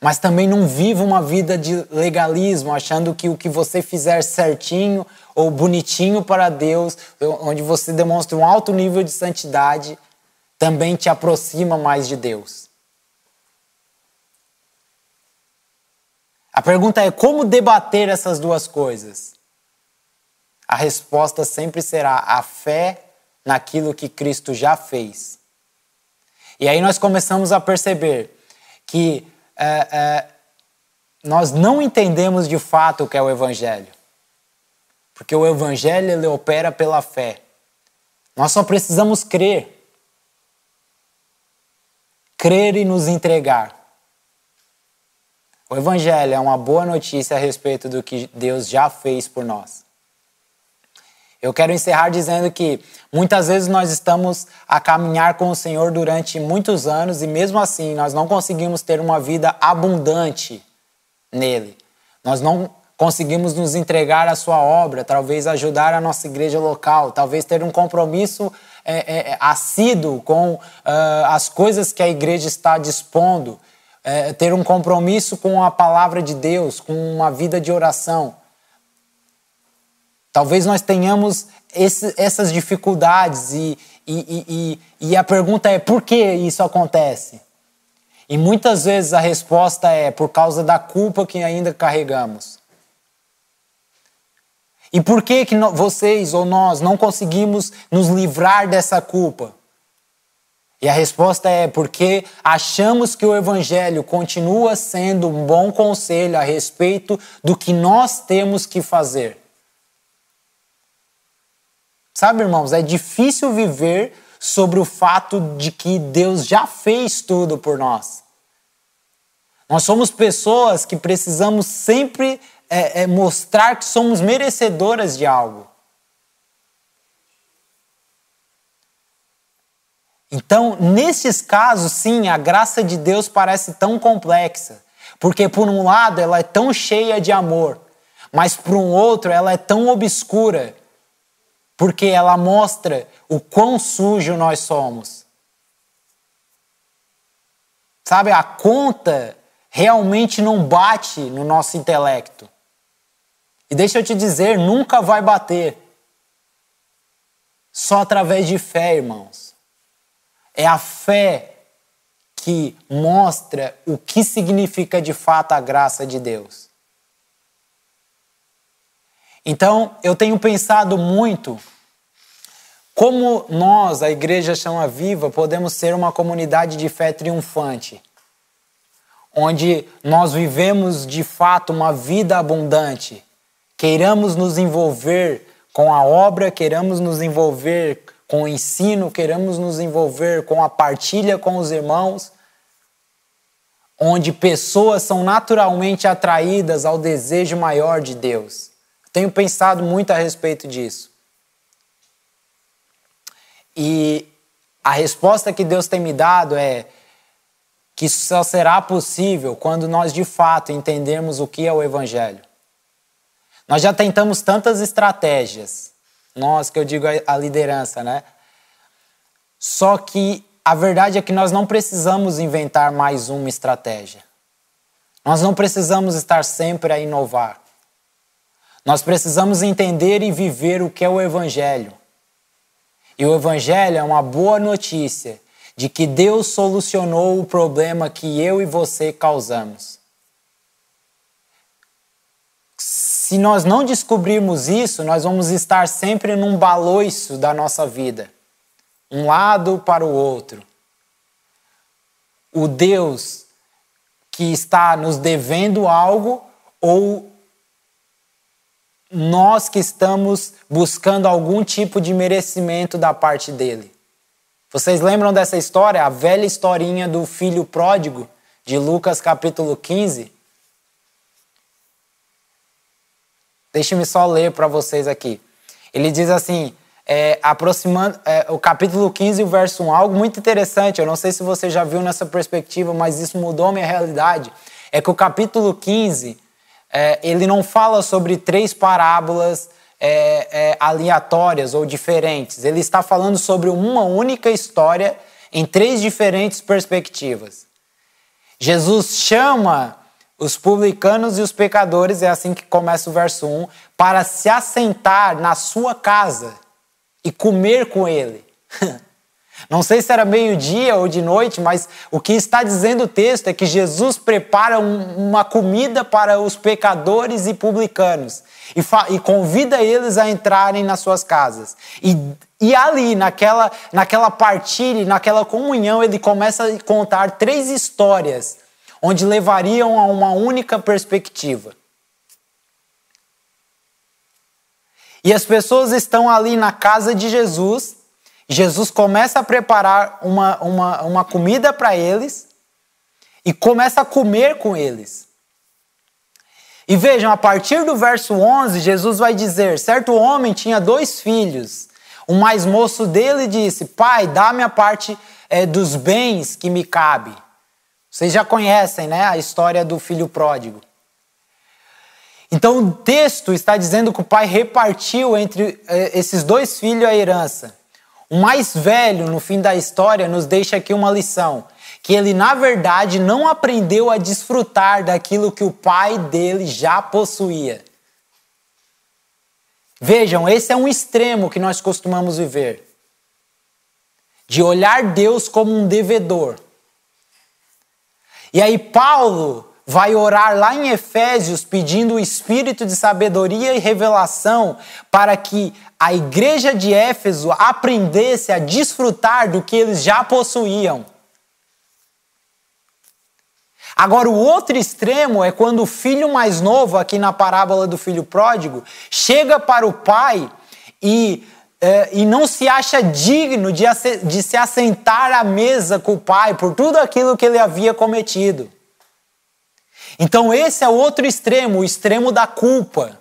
Mas também não viva uma vida de legalismo, achando que o que você fizer certinho ou bonitinho para Deus, onde você demonstra um alto nível de santidade, também te aproxima mais de Deus. A pergunta é como debater essas duas coisas? A resposta sempre será a fé naquilo que Cristo já fez. E aí nós começamos a perceber que é, é, nós não entendemos de fato o que é o Evangelho. Porque o Evangelho ele opera pela fé. Nós só precisamos crer. Crer e nos entregar. O Evangelho é uma boa notícia a respeito do que Deus já fez por nós. Eu quero encerrar dizendo que muitas vezes nós estamos a caminhar com o Senhor durante muitos anos e mesmo assim nós não conseguimos ter uma vida abundante nele. Nós não conseguimos nos entregar à sua obra, talvez ajudar a nossa igreja local, talvez ter um compromisso é, é, é assíduo com uh, as coisas que a igreja está dispondo, é, ter um compromisso com a palavra de Deus, com uma vida de oração. Talvez nós tenhamos esse, essas dificuldades e, e, e, e a pergunta é por que isso acontece? E muitas vezes a resposta é por causa da culpa que ainda carregamos. E por que, que vocês ou nós não conseguimos nos livrar dessa culpa? E a resposta é porque achamos que o Evangelho continua sendo um bom conselho a respeito do que nós temos que fazer. Sabe, irmãos, é difícil viver sobre o fato de que Deus já fez tudo por nós. Nós somos pessoas que precisamos sempre é, é, mostrar que somos merecedoras de algo. Então, nesses casos, sim, a graça de Deus parece tão complexa, porque por um lado ela é tão cheia de amor, mas por um outro ela é tão obscura, porque ela mostra o quão sujo nós somos. Sabe, a conta realmente não bate no nosso intelecto. E deixa eu te dizer, nunca vai bater. Só através de fé, irmãos. É a fé que mostra o que significa de fato a graça de Deus. Então, eu tenho pensado muito como nós, a Igreja Chama Viva, podemos ser uma comunidade de fé triunfante, onde nós vivemos de fato uma vida abundante, queiramos nos envolver com a obra, queiramos nos envolver com o ensino, queiramos nos envolver com a partilha com os irmãos, onde pessoas são naturalmente atraídas ao desejo maior de Deus. Tenho pensado muito a respeito disso. E a resposta que Deus tem me dado é que isso só será possível quando nós de fato entendermos o que é o Evangelho. Nós já tentamos tantas estratégias, nós que eu digo a liderança, né? Só que a verdade é que nós não precisamos inventar mais uma estratégia. Nós não precisamos estar sempre a inovar. Nós precisamos entender e viver o que é o Evangelho. E o Evangelho é uma boa notícia de que Deus solucionou o problema que eu e você causamos. Se nós não descobrirmos isso, nós vamos estar sempre num baloiço da nossa vida, um lado para o outro. O Deus que está nos devendo algo ou nós que estamos buscando algum tipo de merecimento da parte dele. Vocês lembram dessa história, a velha historinha do filho pródigo de Lucas capítulo 15? Deixe-me só ler para vocês aqui. Ele diz assim, é, aproximando é, o capítulo 15, o verso 1, algo muito interessante, eu não sei se você já viu nessa perspectiva, mas isso mudou minha realidade, é que o capítulo 15, é, ele não fala sobre três parábolas é, é, aleatórias ou diferentes, ele está falando sobre uma única história em três diferentes perspectivas. Jesus chama os publicanos e os pecadores, é assim que começa o verso 1, para se assentar na sua casa e comer com ele. *laughs* Não sei se era meio-dia ou de noite, mas o que está dizendo o texto é que Jesus prepara um, uma comida para os pecadores e publicanos e, e, convida eles a entrarem nas suas casas. E, e ali, naquela, naquela partilha, naquela comunhão, ele começa a contar três histórias onde levariam a uma única perspectiva. E as pessoas estão ali na casa de Jesus, Jesus começa a preparar uma, uma, uma comida para eles e começa a comer com eles. E vejam, a partir do verso 11, Jesus vai dizer: certo homem tinha dois filhos. O mais moço dele disse: Pai, dá-me a parte é, dos bens que me cabe. Vocês já conhecem né, a história do filho pródigo. Então o texto está dizendo que o pai repartiu entre eh, esses dois filhos a herança. O mais velho, no fim da história, nos deixa aqui uma lição: que ele, na verdade, não aprendeu a desfrutar daquilo que o pai dele já possuía. Vejam, esse é um extremo que nós costumamos viver de olhar Deus como um devedor. E aí Paulo vai orar lá em Efésios pedindo o espírito de sabedoria e revelação para que a igreja de Éfeso aprendesse a desfrutar do que eles já possuíam. Agora, o outro extremo é quando o filho mais novo, aqui na parábola do filho pródigo, chega para o pai e é, e não se acha digno de, de se assentar à mesa com o pai por tudo aquilo que ele havia cometido. Então, esse é o outro extremo, o extremo da culpa.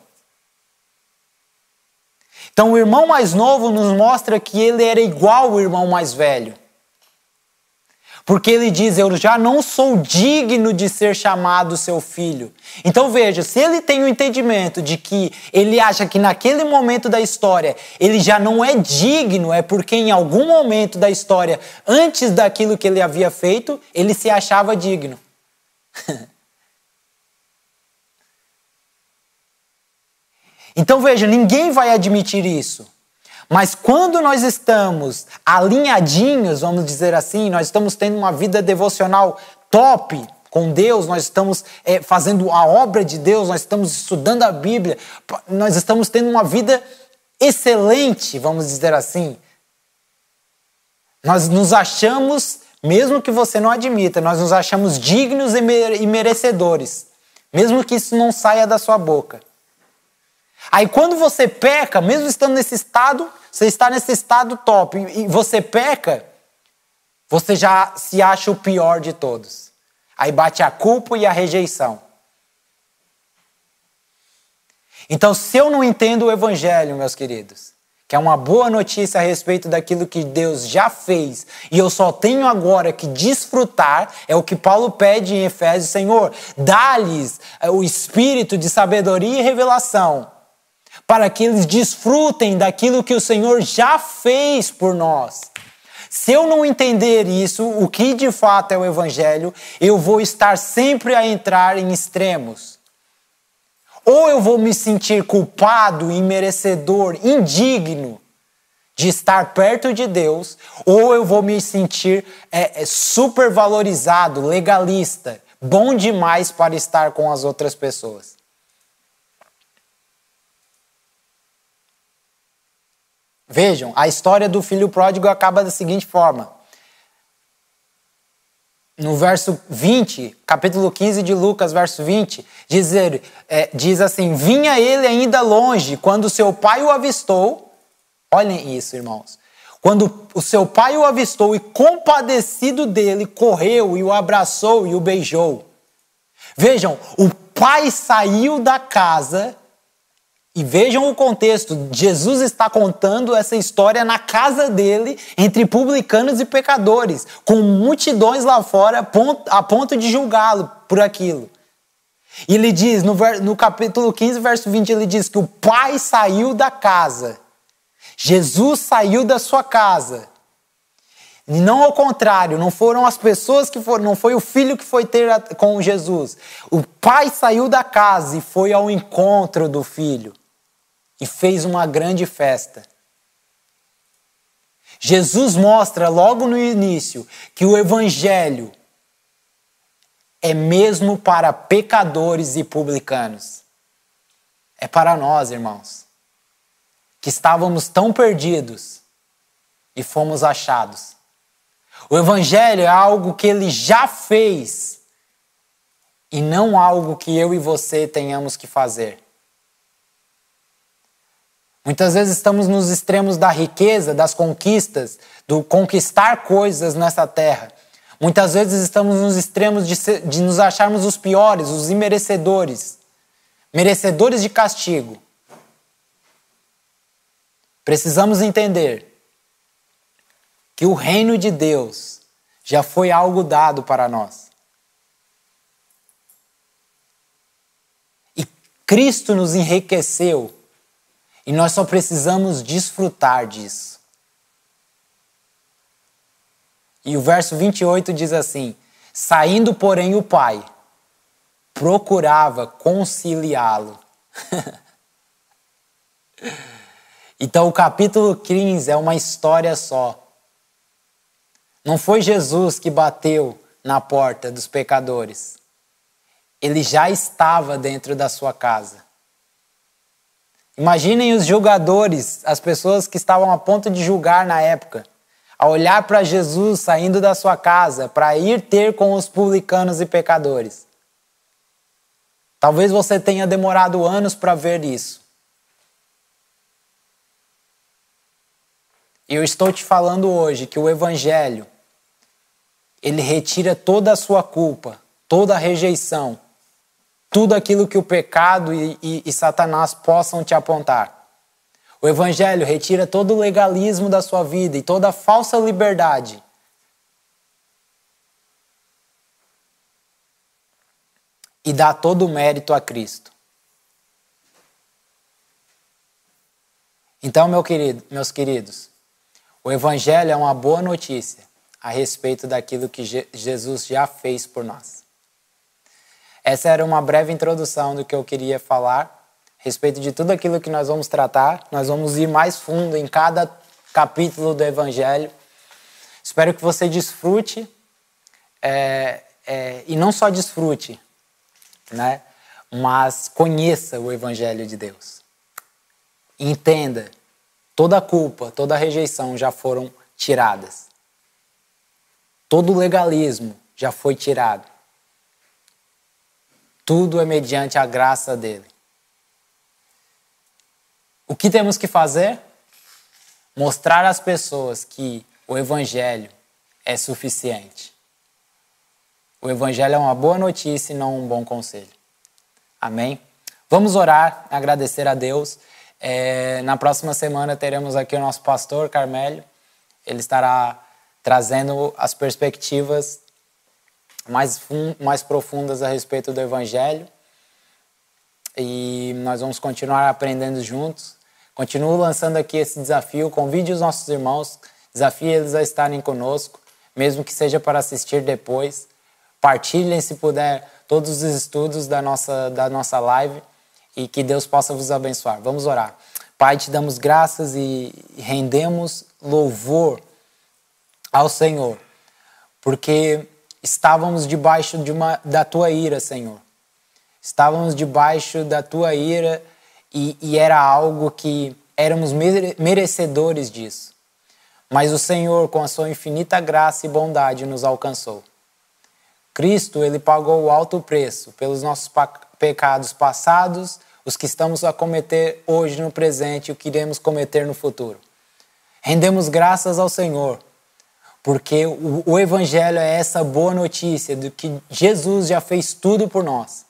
Então, o irmão mais novo nos mostra que ele era igual ao irmão mais velho. Porque ele diz: Eu já não sou digno de ser chamado seu filho. Então veja, se ele tem o entendimento de que ele acha que naquele momento da história ele já não é digno, é porque em algum momento da história, antes daquilo que ele havia feito, ele se achava digno. *laughs* então veja, ninguém vai admitir isso. Mas quando nós estamos alinhadinhos, vamos dizer assim, nós estamos tendo uma vida devocional top com Deus, nós estamos é, fazendo a obra de Deus, nós estamos estudando a Bíblia, nós estamos tendo uma vida excelente, vamos dizer assim. Nós nos achamos, mesmo que você não admita, nós nos achamos dignos e merecedores, mesmo que isso não saia da sua boca. Aí quando você peca, mesmo estando nesse estado, você está nesse estado top e você peca, você já se acha o pior de todos. Aí bate a culpa e a rejeição. Então, se eu não entendo o evangelho, meus queridos, que é uma boa notícia a respeito daquilo que Deus já fez, e eu só tenho agora que desfrutar, é o que Paulo pede em Efésios, Senhor, dá-lhes o espírito de sabedoria e revelação para que eles desfrutem daquilo que o Senhor já fez por nós. Se eu não entender isso, o que de fato é o Evangelho, eu vou estar sempre a entrar em extremos. Ou eu vou me sentir culpado, imerecedor, indigno de estar perto de Deus, ou eu vou me sentir é, é, supervalorizado, legalista, bom demais para estar com as outras pessoas. Vejam, a história do filho pródigo acaba da seguinte forma. No verso 20, capítulo 15 de Lucas, verso 20, diz, é, diz assim: Vinha ele ainda longe, quando seu pai o avistou. Olhem isso, irmãos. Quando o seu pai o avistou e, compadecido dele, correu e o abraçou e o beijou. Vejam, o pai saiu da casa e vejam o contexto: Jesus está contando essa história na casa dele, entre publicanos e pecadores, com multidões lá fora a ponto de julgá-lo por aquilo. E ele diz, no, no capítulo 15, verso 20, ele diz que o pai saiu da casa. Jesus saiu da sua casa. E não ao contrário, não foram as pessoas que foram, não foi o filho que foi ter com Jesus. O pai saiu da casa e foi ao encontro do filho e fez uma grande festa. Jesus mostra logo no início que o Evangelho é mesmo para pecadores e publicanos. É para nós, irmãos, que estávamos tão perdidos e fomos achados. O Evangelho é algo que ele já fez e não algo que eu e você tenhamos que fazer. Muitas vezes estamos nos extremos da riqueza, das conquistas, do conquistar coisas nessa terra. Muitas vezes estamos nos extremos de, ser, de nos acharmos os piores, os imerecedores, merecedores de castigo. Precisamos entender que o reino de Deus já foi algo dado para nós. E Cristo nos enriqueceu e nós só precisamos desfrutar disso. E o verso 28 diz assim: Saindo, porém, o pai procurava conciliá-lo. *laughs* então, o capítulo 15 é uma história só. Não foi Jesus que bateu na porta dos pecadores. Ele já estava dentro da sua casa. Imaginem os julgadores, as pessoas que estavam a ponto de julgar na época, a olhar para Jesus saindo da sua casa para ir ter com os publicanos e pecadores. Talvez você tenha demorado anos para ver isso. E eu estou te falando hoje que o Evangelho, ele retira toda a sua culpa, toda a rejeição, tudo aquilo que o pecado e, e, e Satanás possam te apontar. O Evangelho retira todo o legalismo da sua vida e toda a falsa liberdade. E dá todo o mérito a Cristo. Então, meu querido, meus queridos, o Evangelho é uma boa notícia a respeito daquilo que Jesus já fez por nós. Essa era uma breve introdução do que eu queria falar a respeito de tudo aquilo que nós vamos tratar. Nós vamos ir mais fundo em cada capítulo do Evangelho. Espero que você desfrute é, é, e não só desfrute, né? mas conheça o Evangelho de Deus. Entenda Toda culpa, toda rejeição já foram tiradas. Todo legalismo já foi tirado. Tudo é mediante a graça dele. O que temos que fazer? Mostrar às pessoas que o Evangelho é suficiente. O Evangelho é uma boa notícia e não um bom conselho. Amém? Vamos orar, agradecer a Deus. É, na próxima semana teremos aqui o nosso pastor Carmélio. Ele estará trazendo as perspectivas mais, mais profundas a respeito do Evangelho. E nós vamos continuar aprendendo juntos. Continuo lançando aqui esse desafio. Convide os nossos irmãos, desafie eles a estarem conosco, mesmo que seja para assistir depois. Partilhem, se puder, todos os estudos da nossa, da nossa live e que Deus possa vos abençoar. Vamos orar. Pai, te damos graças e rendemos louvor ao Senhor, porque estávamos debaixo de uma, da tua ira, Senhor. Estávamos debaixo da tua ira e, e era algo que éramos merecedores disso. Mas o Senhor, com a sua infinita graça e bondade, nos alcançou. Cristo, ele pagou o alto preço pelos nossos pecados passados os que estamos a cometer hoje no presente e o que iremos cometer no futuro. Rendemos graças ao Senhor, porque o, o Evangelho é essa boa notícia de que Jesus já fez tudo por nós.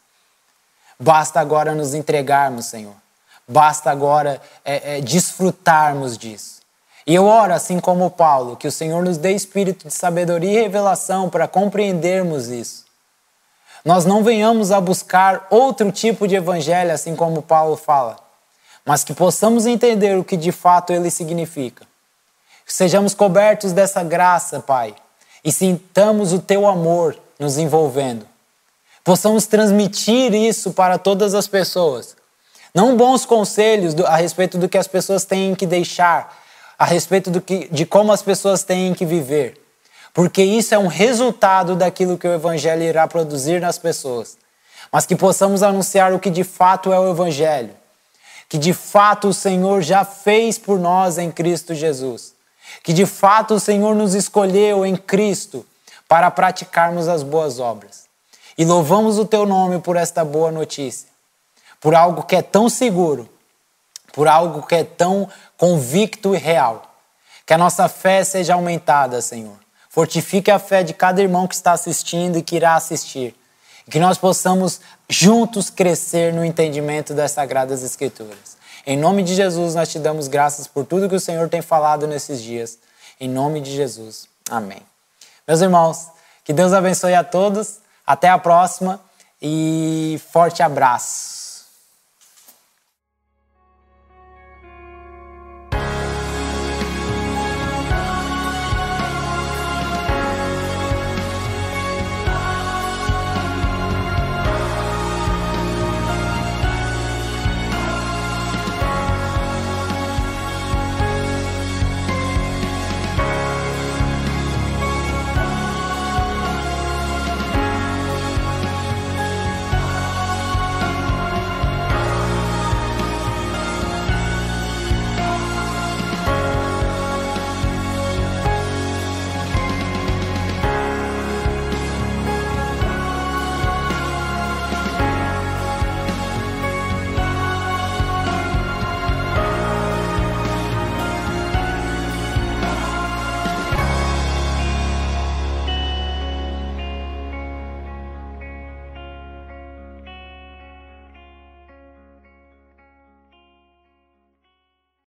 Basta agora nos entregarmos, Senhor. Basta agora é, é, desfrutarmos disso. E eu oro, assim como Paulo, que o Senhor nos dê espírito de sabedoria e revelação para compreendermos isso nós não venhamos a buscar outro tipo de evangelho, assim como Paulo fala, mas que possamos entender o que de fato ele significa. Sejamos cobertos dessa graça, Pai, e sintamos o teu amor nos envolvendo. Possamos transmitir isso para todas as pessoas. Não bons conselhos a respeito do que as pessoas têm que deixar, a respeito do que, de como as pessoas têm que viver porque isso é um resultado daquilo que o Evangelho irá produzir nas pessoas. Mas que possamos anunciar o que de fato é o Evangelho, que de fato o Senhor já fez por nós em Cristo Jesus, que de fato o Senhor nos escolheu em Cristo para praticarmos as boas obras. E louvamos o teu nome por esta boa notícia, por algo que é tão seguro, por algo que é tão convicto e real. Que a nossa fé seja aumentada, Senhor Fortifique a fé de cada irmão que está assistindo e que irá assistir. Que nós possamos juntos crescer no entendimento das Sagradas Escrituras. Em nome de Jesus, nós te damos graças por tudo que o Senhor tem falado nesses dias. Em nome de Jesus. Amém. Meus irmãos, que Deus abençoe a todos. Até a próxima e forte abraço.